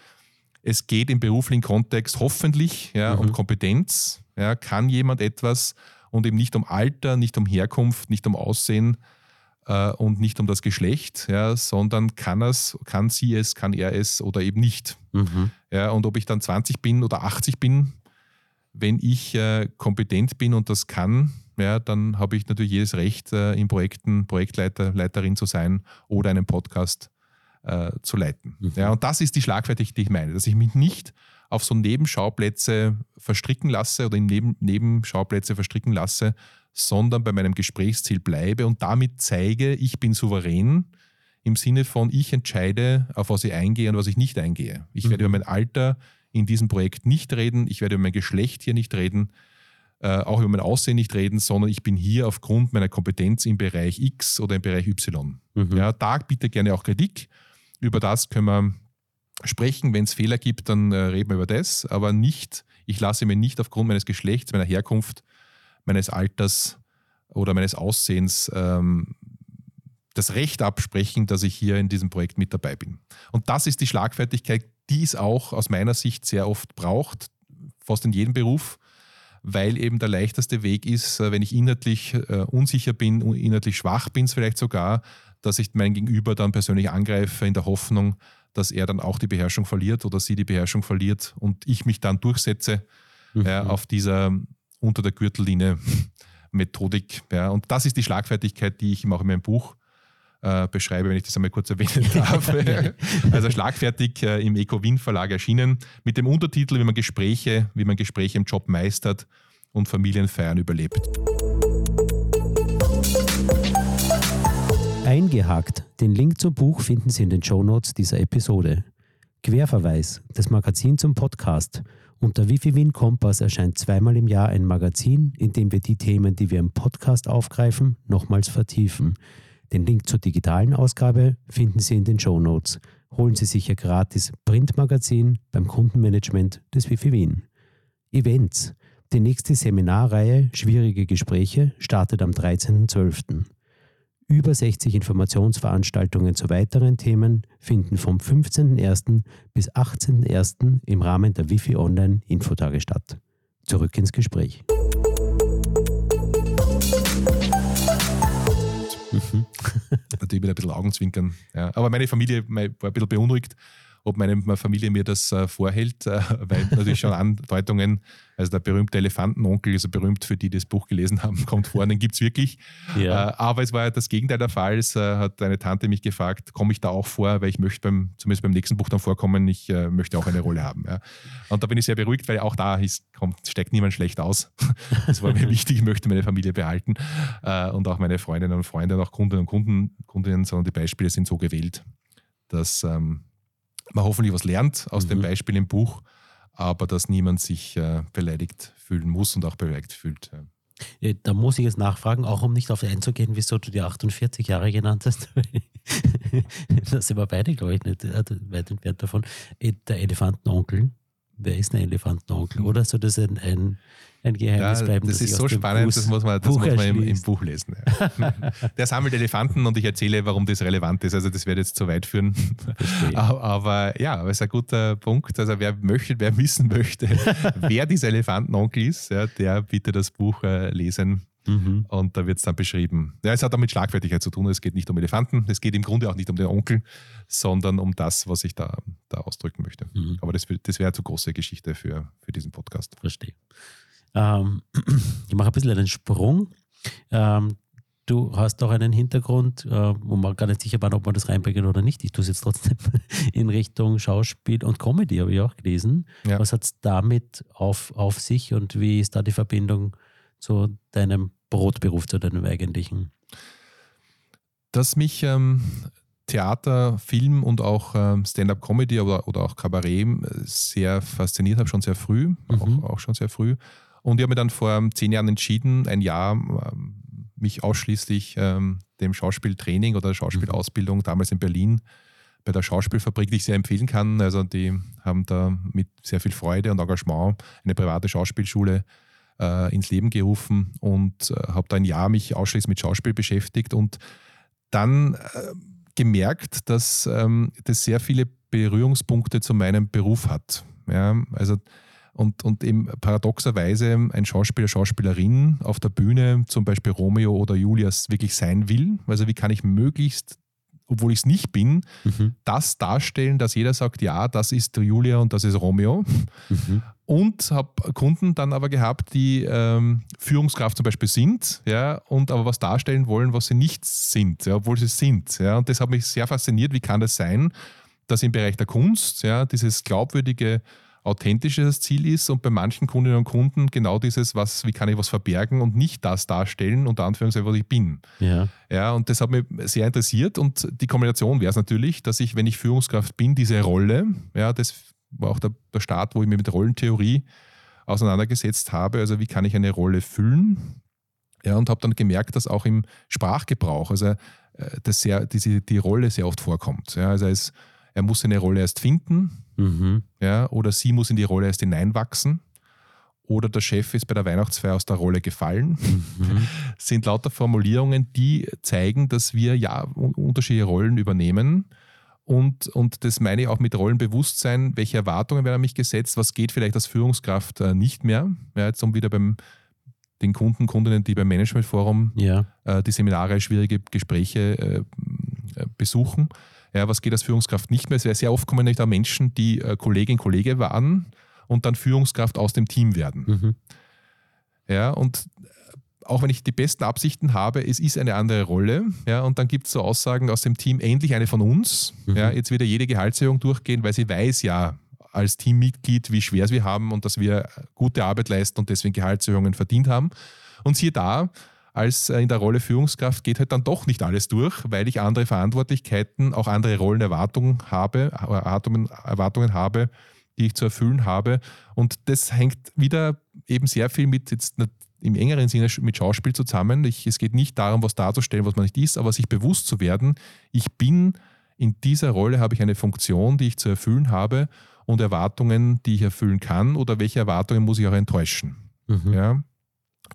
es geht im beruflichen Kontext hoffentlich ja, mhm. um Kompetenz. Ja, kann jemand etwas und eben nicht um Alter, nicht um Herkunft, nicht um Aussehen äh, und nicht um das Geschlecht, ja, sondern kann es, kann sie es, kann er es oder eben nicht. Mhm. Ja, und ob ich dann 20 bin oder 80 bin, wenn ich äh, kompetent bin und das kann, ja, dann habe ich natürlich jedes Recht, äh, in Projekten Projektleiter, Leiterin zu sein oder einen Podcast äh, zu leiten. Mhm. Ja, und das ist die Schlagfertigkeit, die ich meine, dass ich mich nicht auf so Nebenschauplätze verstricken lasse oder in Neben Nebenschauplätze verstricken lasse, sondern bei meinem Gesprächsziel bleibe und damit zeige, ich bin souverän im Sinne von, ich entscheide, auf was ich eingehe und was ich nicht eingehe. Ich mhm. werde über mein Alter in diesem Projekt nicht reden, ich werde über mein Geschlecht hier nicht reden, äh, auch über mein Aussehen nicht reden, sondern ich bin hier aufgrund meiner Kompetenz im Bereich X oder im Bereich Y. Mhm. Ja, da bitte gerne auch Kritik über das können wir sprechen. Wenn es Fehler gibt, dann äh, reden wir über das, aber nicht, ich lasse mir nicht aufgrund meines Geschlechts, meiner Herkunft, meines Alters oder meines Aussehens ähm, das Recht absprechen, dass ich hier in diesem Projekt mit dabei bin. Und das ist die Schlagfertigkeit, die es auch aus meiner Sicht sehr oft braucht, fast in jedem Beruf, weil eben der leichteste Weg ist, äh, wenn ich inhaltlich äh, unsicher bin, inhaltlich schwach bin, vielleicht sogar, dass ich mein Gegenüber dann persönlich angreife in der Hoffnung, dass er dann auch die Beherrschung verliert oder sie die Beherrschung verliert und ich mich dann durchsetze mhm. ja, auf dieser unter der Gürtellinie [LAUGHS] Methodik. Ja. Und das ist die Schlagfertigkeit, die ich auch in meinem Buch äh, beschreibe, wenn ich das einmal kurz erwähnen [LAUGHS] darf. also schlagfertig äh, im Eco-Wien Verlag erschienen mit dem Untertitel, wie man Gespräche, wie man Gespräche im Job meistert und Familienfeiern überlebt. Eingehakt. Den Link zum Buch finden Sie in den Shownotes dieser Episode. Querverweis. Das Magazin zum Podcast. Unter Wifi Win Kompass erscheint zweimal im Jahr ein Magazin, in dem wir die Themen, die wir im Podcast aufgreifen, nochmals vertiefen. Den Link zur digitalen Ausgabe finden Sie in den Shownotes. Holen Sie sich Ihr gratis Printmagazin beim Kundenmanagement des Wifi Wien. Events. Die nächste Seminarreihe Schwierige Gespräche startet am 13.12. Über 60 Informationsveranstaltungen zu weiteren Themen finden vom 15.01. bis 18.01. im Rahmen der Wifi Online Infotage statt. Zurück ins Gespräch. Mhm. [LAUGHS] Natürlich wieder ein bisschen Augenzwinkern. Ja. Aber meine Familie war ein bisschen beunruhigt, ob meine Familie mir das äh, vorhält, äh, weil natürlich schon [LAUGHS] Andeutungen, also der berühmte Elefantenonkel, also berühmt für die, die das Buch gelesen haben, [LAUGHS] kommt vor, den gibt es wirklich. Ja. Äh, aber es war ja das Gegenteil der Fall. Es hat eine Tante mich gefragt, komme ich da auch vor, weil ich möchte beim, zumindest beim nächsten Buch dann vorkommen, ich möchte auch eine Rolle haben. Ja. Und da bin ich sehr beruhigt, weil auch da ist, kommt, steckt niemand schlecht aus. [LAUGHS] das war mir wichtig, ich möchte meine Familie behalten und auch meine Freundinnen und Freunde und auch Kunden und Kunden, Kundinnen, sondern die Beispiele sind so gewählt, dass ähm, man hoffentlich was lernt aus mhm. dem Beispiel im Buch, aber dass niemand sich äh, beleidigt fühlen muss und auch beleidigt fühlt. Ja. Da muss ich jetzt nachfragen, auch um nicht auf einzugehen, wieso du die 48 Jahre genannt hast. [LAUGHS] da sind wir beide, glaube ich, nicht äh, weit entfernt davon. Äh, der Elefantenonkel, wer ist ein Elefantenonkel? Oder soll das ein, ein ein Geheimnis ja, bleiben. Das, das ist so spannend, Buch, das muss man, das muss man im, im, Buch lesen. Ja. [LAUGHS] Der sammelt Elefanten und ich erzähle, warum das relevant ist. Also das wird jetzt zu weit führen. [LAUGHS] Aber ja, aber es ist ein guter Punkt. Also wer möchte, wer wissen möchte, [LAUGHS] wer dieser Elefantenonkel ist, ja, der bitte das Buch äh, lesen. Mhm. Und da wird es dann beschrieben. Ja, es hat auch mit Schlagfertigkeit zu tun. Es geht nicht um Elefanten, es geht im Grunde auch nicht um den Onkel, sondern um das, was ich da, da ausdrücken möchte. Mhm. Aber das, das wäre zu große Geschichte für, für diesen Podcast. Verstehe. Ähm, [CLEARS THROAT] ich mache ein bisschen einen Sprung. Ähm, du hast auch einen Hintergrund, äh, wo man gar nicht sicher war, ob man das reinbringen oder nicht. Ich tue es jetzt trotzdem [LAUGHS] in Richtung Schauspiel und Comedy, habe ich auch gelesen. Ja. Was hat es damit auf, auf sich und wie ist da die Verbindung zu deinem Brotberuf, zu deinem eigentlichen? Dass mich ähm, Theater, Film und auch ähm, Stand-up-Comedy oder, oder auch Kabarett äh, sehr fasziniert hat, schon sehr früh, mhm. auch, auch schon sehr früh. Und ich habe mir dann vor zehn Jahren entschieden, ein Jahr ähm, mich ausschließlich ähm, dem Schauspieltraining oder Schauspielausbildung mhm. damals in Berlin bei der Schauspielfabrik, die ich sehr empfehlen kann. Also die haben da mit sehr viel Freude und Engagement eine private Schauspielschule äh, ins Leben gerufen und äh, habe da ein Jahr mich ausschließlich mit Schauspiel beschäftigt und dann äh, gemerkt, dass ähm, das sehr viele Berührungspunkte zu meinem Beruf hat. Ja, also und, und eben paradoxerweise ein Schauspieler, Schauspielerin auf der Bühne, zum Beispiel Romeo oder Julius, wirklich sein will. Also wie kann ich möglichst, obwohl ich es nicht bin, mhm. das darstellen, dass jeder sagt, ja, das ist Julia und das ist Romeo. Mhm. Und habe Kunden dann aber gehabt, die ähm, Führungskraft zum Beispiel sind, ja, und aber was darstellen wollen, was sie nicht sind, ja, obwohl sie sind. Ja. Und das hat mich sehr fasziniert, wie kann das sein, dass im Bereich der Kunst ja, dieses glaubwürdige authentisches Ziel ist und bei manchen Kundinnen und Kunden genau dieses, was, wie kann ich was verbergen und nicht das darstellen, unter Anführungszeichen, was ich bin. Ja. ja, und das hat mich sehr interessiert und die Kombination wäre es natürlich, dass ich, wenn ich Führungskraft bin, diese Rolle, ja, das war auch der, der Start, wo ich mich mit Rollentheorie auseinandergesetzt habe, also wie kann ich eine Rolle füllen, ja, und habe dann gemerkt, dass auch im Sprachgebrauch, also äh, dass sehr, diese, die Rolle sehr oft vorkommt. Ja, also es, er muss eine Rolle erst finden, Mhm. Ja, oder sie muss in die Rolle erst hineinwachsen. Oder der Chef ist bei der Weihnachtsfeier aus der Rolle gefallen. Mhm. [LAUGHS] sind lauter Formulierungen, die zeigen, dass wir ja unterschiedliche Rollen übernehmen. Und, und das meine ich auch mit Rollenbewusstsein. Welche Erwartungen werden an mich gesetzt? Was geht vielleicht als Führungskraft äh, nicht mehr? Ja, jetzt um wieder beim den Kunden, Kundinnen, die beim Managementforum ja. äh, die Seminare, schwierige Gespräche äh, besuchen ja, was geht als Führungskraft nicht mehr? Es wäre sehr oft kommen nicht da Menschen, die äh, Kollegin, Kollege waren und dann Führungskraft aus dem Team werden. Mhm. Ja, und äh, auch wenn ich die besten Absichten habe, es ist eine andere Rolle. Ja, und dann gibt es so Aussagen aus dem Team, endlich eine von uns. Mhm. Ja, jetzt wird jede Gehaltserhöhung durchgehen, weil sie weiß ja als Teammitglied, wie schwer es wir haben und dass wir gute Arbeit leisten und deswegen Gehaltserhöhungen verdient haben. Und siehe da, als äh, in der Rolle Führungskraft geht halt dann doch nicht alles durch, weil ich andere Verantwortlichkeiten, auch andere Rollenerwartungen habe, Erwartungen, Erwartungen habe, die ich zu erfüllen habe. Und das hängt wieder eben sehr viel mit jetzt im engeren Sinne mit Schauspiel zusammen. Ich, es geht nicht darum, was darzustellen, was man nicht ist, aber sich bewusst zu werden, ich bin in dieser Rolle, habe ich eine Funktion, die ich zu erfüllen habe und Erwartungen, die ich erfüllen kann oder welche Erwartungen muss ich auch enttäuschen. Mhm. Ja?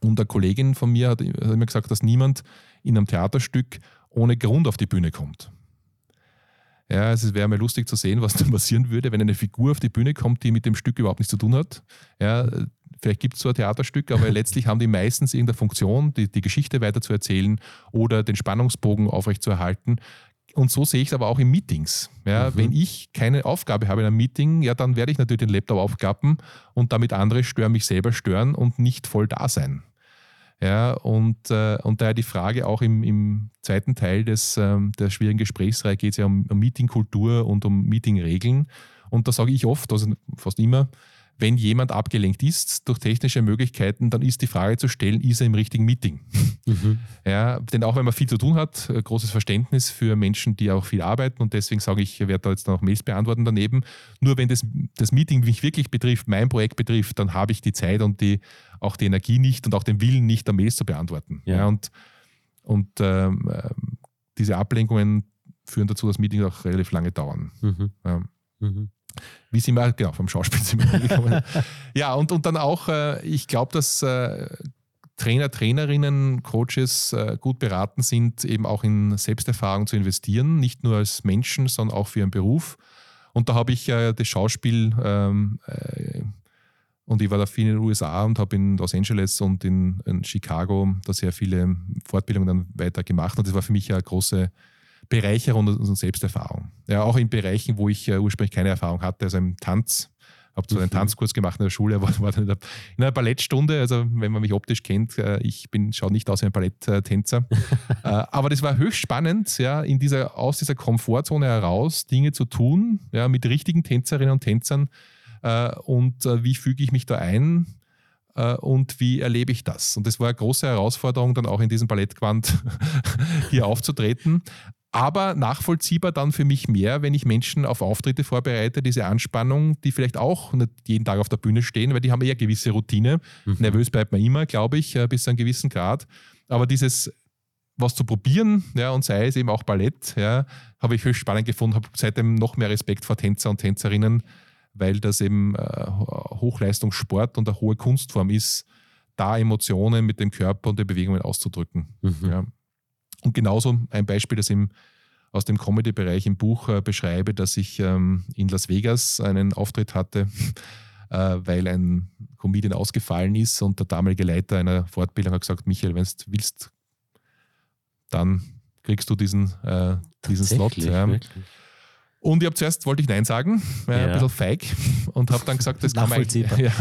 Und eine Kollegin von mir hat, mir gesagt, dass niemand in einem Theaterstück ohne Grund auf die Bühne kommt. Ja, es wäre mal lustig zu sehen, was [LAUGHS] dann passieren würde, wenn eine Figur auf die Bühne kommt, die mit dem Stück überhaupt nichts zu tun hat. Ja, vielleicht gibt es so ein Theaterstück, aber [LAUGHS] letztlich haben die meistens irgendeine Funktion, die, die Geschichte weiter zu erzählen oder den Spannungsbogen aufrechtzuerhalten. Und so sehe ich es aber auch in Meetings. Ja, mhm. Wenn ich keine Aufgabe habe in einem Meeting, ja, dann werde ich natürlich den Laptop aufklappen und damit andere stören, mich selber stören und nicht voll da sein. Ja, und, äh, und daher die Frage auch im, im zweiten Teil des, ähm, der schwierigen Gesprächsreihe geht es ja um, um Meetingkultur und um Meetingregeln. Und da sage ich oft, also fast immer, wenn jemand abgelenkt ist durch technische Möglichkeiten, dann ist die Frage zu stellen, ist er im richtigen Meeting? [LAUGHS] Mhm. Ja, denn auch wenn man viel zu tun hat, äh, großes Verständnis für Menschen, die auch viel arbeiten und deswegen sage ich, ich werde da jetzt noch Mails beantworten daneben. Nur wenn das, das Meeting mich wirklich betrifft, mein Projekt betrifft, dann habe ich die Zeit und die, auch die Energie nicht und auch den Willen nicht, da Mails zu beantworten. Ja. ja und und ähm, ähm diese Ablenkungen führen dazu, dass Meetings auch relativ lange dauern. Mhm. Ja. Mhm. Wie sind wir, genau, vom Schauspiel sind wir gekommen. ja, und, und dann auch, äh, ich glaube, dass äh, Trainer, Trainerinnen, Coaches äh, gut beraten sind, eben auch in Selbsterfahrung zu investieren, nicht nur als Menschen, sondern auch für ihren Beruf. Und da habe ich äh, das Schauspiel ähm, äh, und ich war da viel in den USA und habe in Los Angeles und in, in, Chicago da sehr viele Fortbildungen dann weiter gemacht. Und das war für mich eine große Bereicherung und Selbsterfahrung. Ja, auch in Bereichen, wo ich äh, ursprünglich keine Erfahrung hatte, also im Tanz habe zwar einen mhm. Tanzkurs gemacht in der Schule, [LAUGHS] aber war in einer Ballettstunde. Also, wenn man mich optisch kennt, äh, ich bin, schaue nicht aus wie ein Balletttänzer. [LAUGHS] Äh, aber das war höchst spannend, ja, in dieser, aus dieser Komfortzone heraus Dinge zu tun, ja, mit richtigen Tänzerinnen und Tänzern. Äh, und wie füge ich mich da ein? und wie erlebe ich das? Und das war eine große Herausforderung, dann auch in diesem Ballettgewand [LAUGHS] hier aufzutreten aber nachvollziehbar dann für mich mehr, wenn ich Menschen auf Auftritte vorbereite, diese Anspannung, die vielleicht auch nicht jeden Tag auf der Bühne stehen, weil die haben eher gewisse Routine. Mhm. Nervös bleibt man immer, glaube ich, äh, bis zu einem gewissen Grad. Aber dieses was zu probieren, ja, und sei es eben auch Ballett, ja, habe ich höchst spannend gefunden, habe seitdem noch mehr Respekt vor Tänzer und Tänzerinnen, weil das eben äh, Hochleistungssport und eine hohe Kunstform ist, da Emotionen mit dem Körper und den Bewegungen auszudrücken. Mhm. Ja. Und genauso ein Beispiel, das im, aus dem Comedy-Bereich im Buch äh, beschreibe, dass ich ähm, in Las Vegas einen Auftritt hatte, [LAUGHS] äh, weil ein Comedian ausgefallen ist und der damalige Leiter einer Fortbildung hat gesagt, Michael, wenn du willst, dann kriegst du diesen, äh, diesen Slot. Ja. Und ich habe zuerst, wollte ich Nein sagen, ja, ja. ein bisschen feig und habe dann gesagt, das kann, man, [LAUGHS] ja,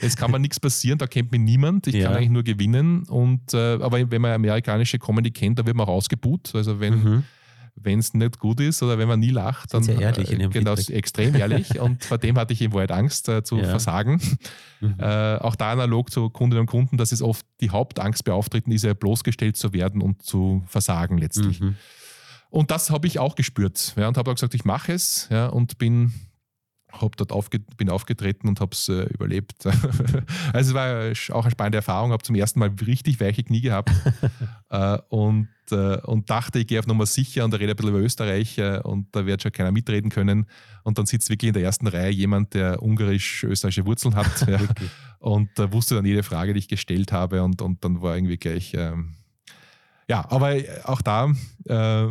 es kann man nichts passieren, da kennt mich niemand, ich ja. kann eigentlich nur gewinnen. Und, äh, aber wenn man amerikanische Comedy kennt, da wird man auch ausgebuht. Also wenn mhm wenn es nicht gut ist oder wenn man nie lacht, dann sehr ehrlich in äh, genau, extrem ehrlich. [LAUGHS] und vor dem hatte ich im Wald Angst äh, zu ja. versagen. Mhm. Äh, auch da analog zu Kundinnen und Kunden, dass es oft die Hauptangst bei Auftritten ist, ja bloßgestellt zu werden und zu versagen letztlich. Mhm. Und das habe ich auch gespürt ja, und habe auch gesagt, ich mache es ja, und bin hab dort aufge bin aufgetreten und habe es äh, überlebt. [LAUGHS] also es war auch eine spannende Erfahrung, habe zum ersten Mal richtig weiche Knie gehabt [LAUGHS] äh, und, äh, und dachte, ich gehe auf Nummer sicher und da rede ein bisschen über Österreich äh, und da wird schon keiner mitreden können. Und dann sitzt wirklich in der ersten Reihe jemand, der ungarisch-österreichische Wurzeln hat [LAUGHS] ja, und wusste dann jede Frage, die ich gestellt habe und, und dann war irgendwie gleich ähm, ja, aber auch da, äh,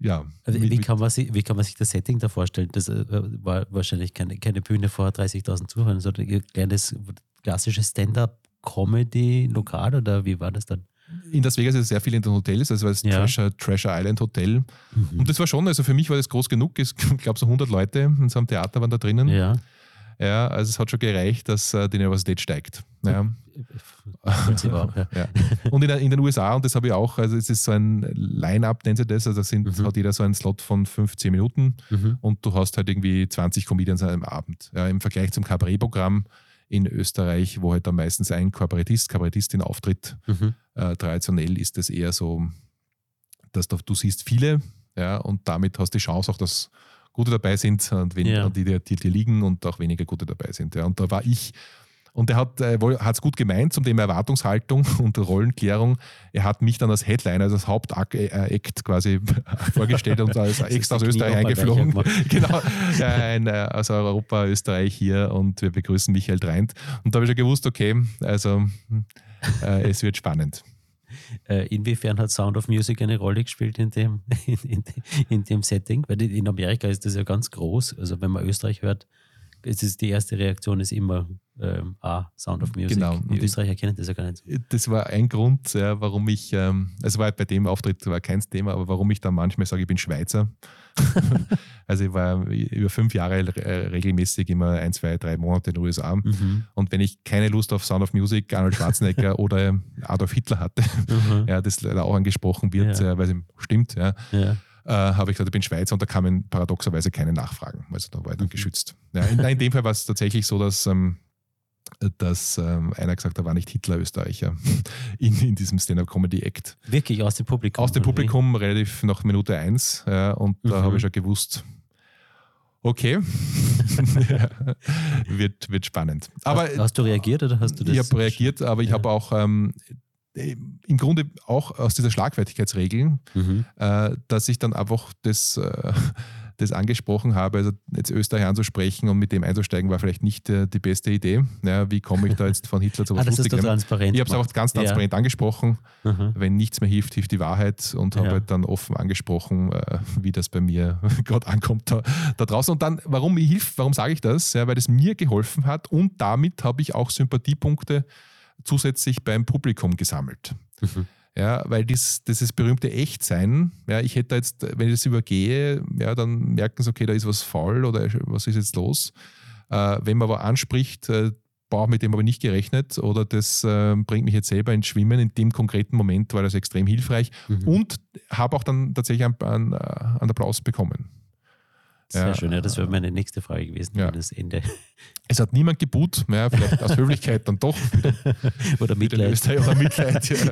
ja. Also wie, kann man sich, wie kann man sich das Setting da vorstellen? Das äh, war wahrscheinlich keine, keine Bühne vor 30.000 Zuhörern, sondern ein kleines klassisches Stand-up-Comedy-Lokal oder wie war das dann? In Las Vegas ist es sehr viel in den Hotels, also das ja. Treasure, Treasure Island Hotel. Mhm. Und das war schon, also für mich war das groß genug. Ich glaube, so 100 Leute in so einem Theater waren da drinnen. Ja. Ja, also es hat schon gereicht, dass äh, die Universität steigt. Ja. Auch, ja. ja. Und in, in, den USA, und das habe ich auch, also es ist so ein Line-Up, nennt sich das, also sind, mhm. hat jeder so einen Slot von 15 Minuten mhm. und du hast halt irgendwie 20 Comedians an einem Abend. Ja, Im Vergleich zum Kabarettprogramm in Österreich, wo halt dann meistens ein Kabarettist, Kabarettistin auftritt. Mhm. Äh, traditionell ist das eher so, dass du, du siehst viele ja, und damit hast du die Chance auch, dass gute dabei sind und wen, ja. die, die, die liegen und auch weniger gute dabei sind. Ja. Und da war ich und er hat es äh, gut gemeint zum Thema Erwartungshaltung [LAUGHS] und Rollenklärung. Er hat mich dann als Headliner, also als Hauptakt quasi [LAUGHS] vorgestellt und als [LAUGHS] extra aus Österreich eingeflogen. genau, ein, äh, aus Europa, Österreich hier und wir begrüßen Michael Dreint. Und da habe ich schon gewusst, okay, also äh, es wird spannend. Äh, inwiefern hat Sound of Music eine Rolle gespielt in dem, [LAUGHS] in, in, in dem Setting? Weil in Amerika ist das ja ganz groß. Also wenn man Österreich hört, es ist die erste Reaktion ist immer ähm, ah, Sound of Music. Genau. Die Österreicher kennen das ja gar nicht. Das war ein Grund, ja, warum ich, ähm, es war halt bei dem Auftritt war kein Thema, aber warum ich dann manchmal sage, ich bin Schweizer. Also ich war über fünf Jahre regelmäßig immer ein, zwei, drei Monate in den USA. Mhm. Und wenn ich keine Lust auf Sound of Music, Arnold Schwarzenegger [LAUGHS] oder Adolf Hitler hatte, mhm. ja, das leider auch angesprochen wird, ja. weil es stimmt, ja. ja äh, habe ich gesagt, ich bin Schweizer und da kamen paradoxerweise keine Nachfragen. Also da war ich dann mhm. geschützt. Ja, in, in, dem Fall war es tatsächlich so, dass, ähm, dass ähm, einer gesagt hat, war nicht Hitler Österreicher [LAUGHS] in, in diesem Stand-Up-Comedy-Act. Wirklich aus dem Publikum? Aus dem Publikum, relativ nach Minute eins. Ja, und mhm. da habe ich schon gewusst, Okay. [LAUGHS] [LAUGHS] wird, wird spannend. Aber, hast, hast, du reagiert oder hast du das? Ich habe reagiert, aber ich ja. habe auch ähm, im Grunde auch aus dieser Schlagfertigkeitsregel, mhm. äh, dass ich dann einfach das, äh, das angesprochen habe, also jetzt Österreich anzusprechen und mit dem einzusteigen, war vielleicht nicht äh, die beste Idee. Ja, wie komme ich da jetzt von Hitler zu was ah, Lustigem? Transparent ich habe es einfach ganz transparent ja. angesprochen. Mhm. Wenn nichts mehr hilft, hilft die Wahrheit und habe ja. halt dann offen angesprochen, äh, wie das bei mir [LAUGHS] gerade ankommt da, da, draußen. Und dann, warum hilft, warum sage ich das? Ja, weil es mir geholfen hat und damit habe ich auch Sympathiepunkte zusätzlich beim Publikum gesammelt. Mhm. Ja, weil dies, dieses berühmte Echtsein, ja, ich hätte jetzt, wenn ich das übergehe, ja, dann merken sie, okay, da ist was faul oder was ist jetzt los. Äh, wenn man aber anspricht, äh, boah, mit dem ich nicht gerechnet oder das äh, bringt mich jetzt selber ins Schwimmen. In dem konkreten Moment war das extrem hilfreich mhm. und habe auch dann tatsächlich einen, einen, einen Applaus bekommen. Sehr ja, schön, ja, das wäre meine nächste Frage gewesen, ja. das Ende. [LAUGHS] Es hat niemand gebut, ja, vielleicht aus Höflichkeit dann doch. [LAUGHS] oder Mitleid. Oder Mitleid ja.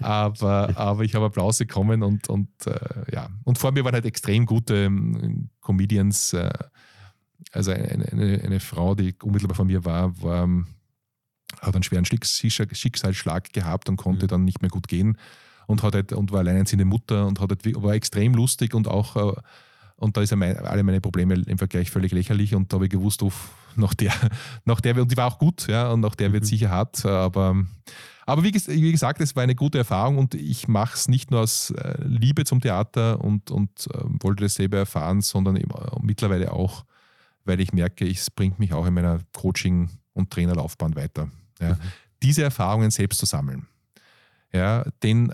[LAUGHS] aber, aber ich habe Applaus bekommen und, und äh, ja. Und vor mir waren halt extrem gute ähm, Comedians. Äh, also eine, eine, eine, Frau, die unmittelbar vor mir war, war hat einen schweren Schicksalsschlag gehabt und konnte mhm. dann nicht mehr gut gehen und, hat halt, und war alleinerziehende Mutter und hat halt, war extrem lustig und auch äh, und da ist alle meine Probleme im Vergleich völlig lächerlich und da habe ich gewusst, uff, nach der, [LAUGHS] nach der, und die war auch gut, ja, und nach der mhm. wird sicher hart, aber, aber wie, wie, gesagt, es war eine gute Erfahrung und ich mache es nicht nur aus äh, Liebe zum Theater und, und äh, wollte das selber erfahren, sondern eben äh, mittlerweile auch, weil ich merke, es bringt mich auch in meiner Coaching- und Trainerlaufbahn weiter. Ja. Mhm. Diese Erfahrungen selbst zu sammeln. Ja, denn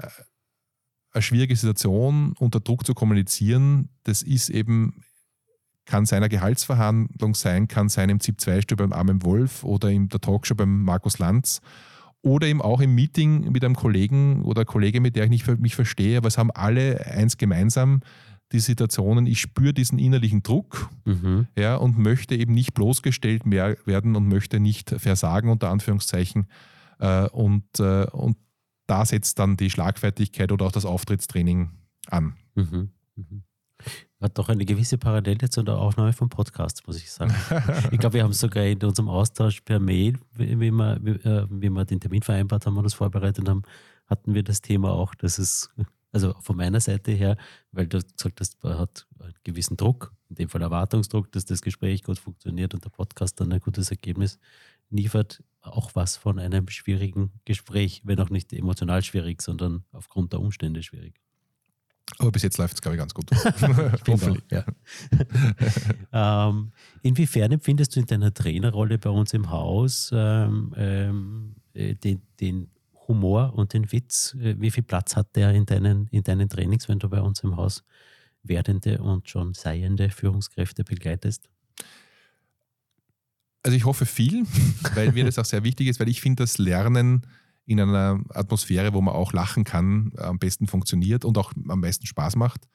eine schwierige Situation unter Druck zu kommunizieren, das ist eben, kann seiner Gehaltsverhandlung sein, kann sein im ZIP 2 beim Armen Wolf oder in der Talkshow beim Markus Lanz oder eben auch im Meeting mit einem Kollegen oder Kollege, mit der ich nicht mich verstehe, aber es haben alle eins gemeinsam, die Situationen, ich spüre diesen innerlichen Druck mhm. ja, und möchte eben nicht bloßgestellt mehr werden und möchte nicht versagen, unter Anführungszeichen. Äh, und, äh, und da setzt dann die Schlagfertigkeit oder auch das Auftrittstraining an. Mhm. Mhm. Hat doch eine gewisse Parallele zu der Aufnahme von Podcasts, muss ich sagen. [LAUGHS] ich glaube, wir haben sogar in unserem Austausch per Mail, wie wir, wie, äh, wie wir den Termin vereinbart haben und das vorbereitet haben, hatten wir das Thema auch, dass es, also von meiner Seite her, weil du gesagt hast, man hat einen gewissen Druck, in dem Fall Erwartungsdruck, dass das Gespräch gut funktioniert und der Podcast dann ein gutes Ergebnis liefert auch was von einem schwierigen Gespräch, wenn auch nicht emotional schwierig, sondern aufgrund der Umstände schwierig. Aber bis jetzt läuft es, glaube ich, ganz gut. [LAUGHS] Hoffentlich. Ja. [LAUGHS] ähm, inwiefern empfindest du in deiner Trainerrolle bei uns im Haus ähm, ähm, äh, den, den, Humor und den Witz? Äh, wie viel Platz hat der in deinen, in deinen Trainings, wenn du bei uns im Haus werdende und schon seiende Führungskräfte begleitest? Also ich hoffe viel, [LAUGHS] weil mir das auch sehr wichtig ist, weil ich finde, das Lernen in einer Atmosphäre, wo man auch lachen kann, am besten funktioniert und auch am meisten Spaß macht.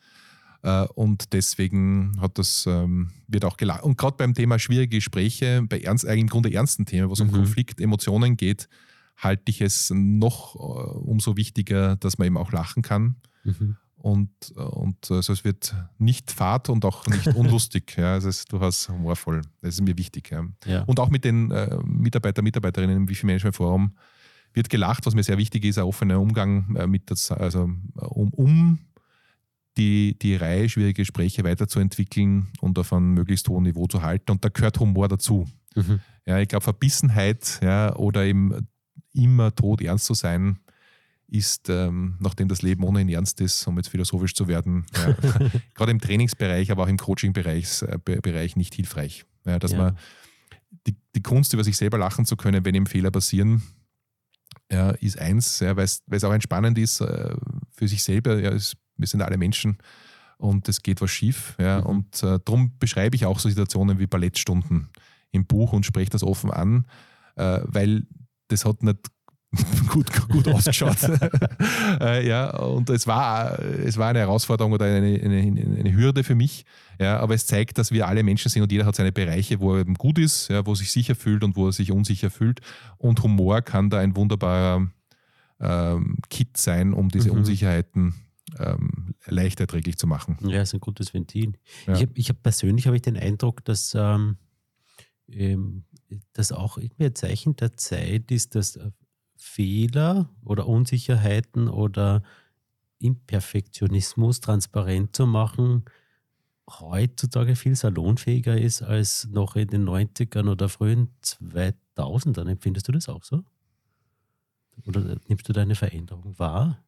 Äh, und deswegen hat das, ähm, wird auch gelacht. Und gerade beim Thema schwierige Gespräche, bei ernst, im Grunde ernsten Themen, wo es mhm. um Konflikt, Emotionen geht, halte ich es noch äh, umso wichtiger, dass man eben auch lachen kann. Mhm und, und also es wird nicht fad und auch nicht [LAUGHS] unlustig. ja, es ist durchaus humorvoll. Das ist mir wichtig. Ja. ja. Und auch mit den äh, Mitarbeiter, Mitarbeiterinnen im Wifi Management Forum wird gelacht, was mir sehr wichtig ist, ein offener Umgang äh, mit das, also um, um die, die Reihe schwierige Gespräche weiterzuentwickeln und auf einem möglichst hohen Niveau zu halten. Und da gehört Humor dazu. Mhm. Ja, ich glaube, Verbissenheit ja, oder eben immer tot ernst zu sein, ist, ähm, nachdem das Leben ohnehin ernst ist, um jetzt philosophisch zu werden, [LAUGHS] ja, [LAUGHS] gerade im Trainingsbereich, aber auch im Coaching-Bereich äh, nicht hilfreich. Ja, dass ja. man die, die Kunst, über sich selber lachen zu können, wenn eben Fehler passieren, ja, ist eins, weil es auch entspannend ist äh, für sich selber. Es, wir sind alle Menschen und es geht was schief. Mhm. Und äh, darum beschreibe ich auch so Situationen wie Ballettstunden im Buch und spreche das offen an, äh, weil das hat nicht [LAUGHS] gut, gut ausgeschaut. [LAUGHS] äh, ja, und es war, es war eine Herausforderung oder eine, eine, eine, Hürde für mich. Ja, aber es zeigt, dass wir alle Menschen sind und jeder hat seine Bereiche, wo er eben gut ist, ja, wo er sich sicher fühlt und wo er sich unsicher fühlt. Und Humor kann da ein wunderbarer ähm, Kit sein, um diese mhm. Unsicherheiten ähm, leicht erträglich zu machen. Ja, ist ein gutes Ventil. Ja. Ich habe ich hab persönlich habe ich den Eindruck, dass ähm, ähm das auch irgendwie ein Zeichen der Zeit ist, dass äh, Fehler oder Unsicherheiten oder Imperfektionismus transparent zu machen, heutzutage viel salonfähiger ist als noch in den 90ern oder frühen 2000ern. Empfindest du das auch so? Oder nimmst du deine Veränderung wahr?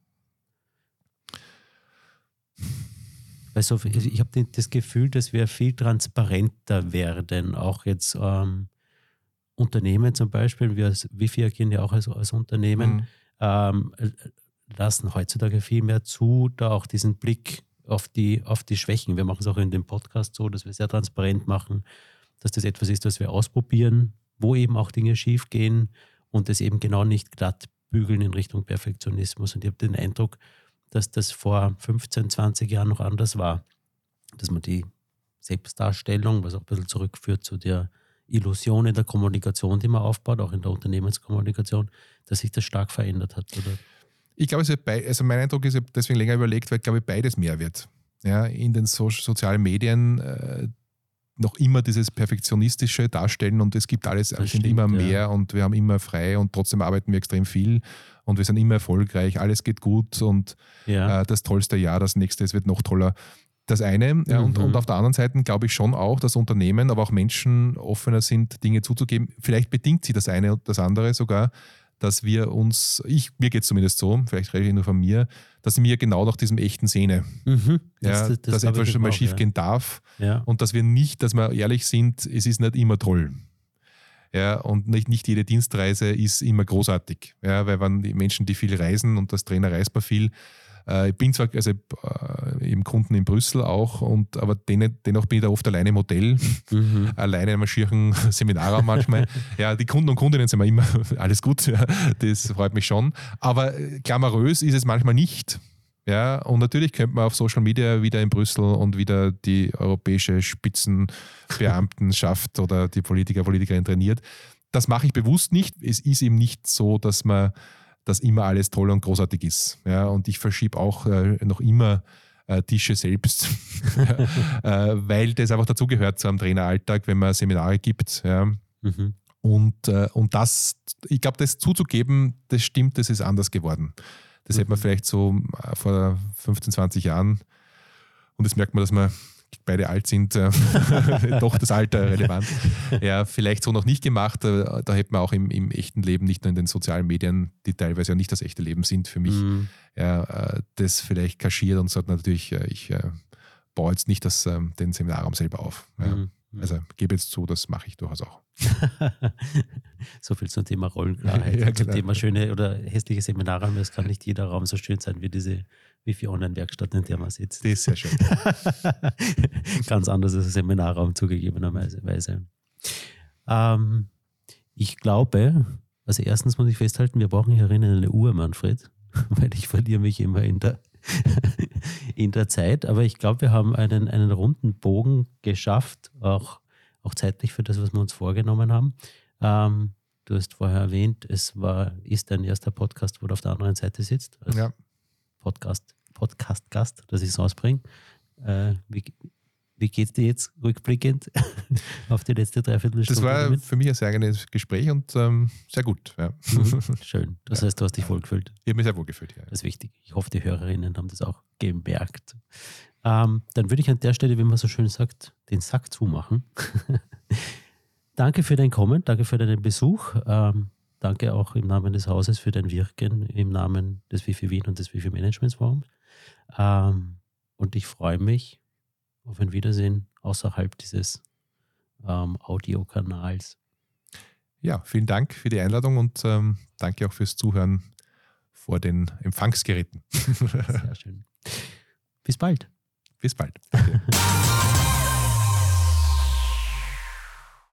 Also ich habe das Gefühl, dass wir viel transparenter werden, auch jetzt ähm, Unternehmen zum Beispiel, wir als Wifi agieren ja auch als, als Unternehmen, mhm. ähm, lassen heutzutage viel mehr zu, da auch diesen Blick auf die, auf die Schwächen. Wir machen es auch in dem Podcast so, dass wir sehr transparent machen, dass das etwas ist, was wir ausprobieren, wo eben auch Dinge schief gehen und das eben genau nicht glatt bügeln in Richtung Perfektionismus. Und ich habe den Eindruck, dass das vor 15, 20 Jahren noch anders war, dass man die Selbstdarstellung, was auch ein bisschen zurückführt zu der Illusion in der Kommunikation, die man aufbaut, auch in der Unternehmenskommunikation, dass sich das stark verändert hat. Oder? Ich glaube, also mein Eindruck ist, ich habe deswegen länger überlegt, weil ich glaube, beides mehr wird. Ja, in den so sozialen Medien äh, noch immer dieses perfektionistische Darstellen und es gibt alles, wir sind immer mehr ja. und wir haben immer frei und trotzdem arbeiten wir extrem viel und wir sind immer erfolgreich, alles geht gut und ja. äh, das tollste Jahr, das nächste, es wird noch toller. Das eine. Ja, und, und mhm. auf der anderen Seite glaube ich schon auch, dass Unternehmen, aber auch Menschen offener sind, Dinge zuzugeben. Vielleicht bedingt sie das eine und das andere sogar, dass wir uns, ich, mir geht es zumindest so, vielleicht rede ich nur von mir, dass ich mir genau nach diesem echten sehne. Mhm. Ja, das, das dass etwas schon mal schief gehen ja. darf und dass wir nicht, dass wir ehrlich sind, es ist nicht immer toll. Ja, und nicht, nicht jede Dienstreise ist immer großartig. Ja, weil wenn die Menschen, die viel reisen und das Trainer reist man viel, äh, ich bin zwar also, äh, eben Kunden in Brüssel auch, und, aber den, dennoch bin ich da oft alleine im Hotel, mhm. [LAUGHS] alleine in einem schieren [LAUGHS] Seminarraum manchmal. [LAUGHS] ja, die Kunden und Kundinnen sind mir immer alles gut, ja, das freut mich schon. Aber äh, glamourös ist es manchmal nicht. Ja, und natürlich könnte man auf Social Media wieder in Brüssel und wieder die europäische Spitzenbeamtenschaft oder die Politiker, Politikerin trainiert. Das mache ich bewusst nicht. Es ist eben nicht so, dass man dass immer alles toll und großartig ist. Ja, und ich verschiebe auch äh, noch immer äh, Tische selbst, [LAUGHS] äh, weil das einfach dazugehört zu einem Traineralltag, wenn man Seminare gibt. Ja. Mhm. Und, äh, und das, ich glaube, das zuzugeben, das stimmt, das ist anders geworden. Das mhm. hätte man vielleicht so äh, vor 15, 20 Jahren, und das merkt man, dass man beide alt sind, äh, [LAUGHS] doch das Alter relevant. Ja, vielleicht so noch nicht gemacht. Äh, da hätte man auch im, im, echten Leben, nicht nur in den sozialen Medien, die teilweise ja nicht das echte Leben sind für mich, mhm. ja, äh, das vielleicht kaschiert und sagt natürlich, ich baue jetzt nicht das, ähm, den Seminarraum selber auf. Ja. Mhm. Also gebe jetzt zu, das mache ich durchaus auch. [LAUGHS] so viel zum Thema Rollenklarheit. [LAUGHS] ja, genau. Zum Thema schöne oder hässliche Seminarräume. Es kann nicht jeder Raum so schön sein wie diese wie viel Online-Werkstatt, in der man sitzt. Das ist sehr schön. [LAUGHS] Ganz anders als ein Seminarraum zugegebenerweise. Ähm, ich glaube, also erstens muss ich festhalten, wir brauchen hier eine Uhr, Manfred, weil ich verliere mich immer in der, [LAUGHS] in der Zeit. Aber ich glaube, wir haben einen, einen runden Bogen geschafft, auch, auch zeitlich für das, was wir uns vorgenommen haben. Ähm, du hast vorher erwähnt, es war, ist dein erster Podcast, wo du auf der anderen Seite sitzt. Also ja. Podcast, Podcast-Gast, dass ich es rausbringe. Äh, wie, wie geht es dir jetzt rückblickend [LAUGHS] auf die letzte Dreiviertelstunde? Das war damit? für mich ein sehr angenehmes Gespräch und ähm, sehr gut. Ja. Mhm, [LAUGHS] schön. Das ja. heißt, du hast dich wohl gefühlt. Ich habe mich sehr wohl gefühlt, ja. Das ist wichtig. Ich hoffe, die Hörerinnen haben das auch gemerkt. Ähm, dann würde ich an der Stelle, wie man so schön sagt, den Sack zumachen. [LAUGHS] danke für dein Kommen, danke für deinen Besuch. Ähm, danke auch im Namen des Hauses für dein Wirken, im Namen des Wifi Wien und des Wifi Managementsforums. Ähm, und ich freue mich auf ein Wiedersehen außerhalb dieses ähm, Audiokanals. Ja, vielen Dank für die Einladung und ähm, danke auch fürs Zuhören vor den Empfangsgeräten. Sehr schön. Bis bald. Bis bald. [LAUGHS]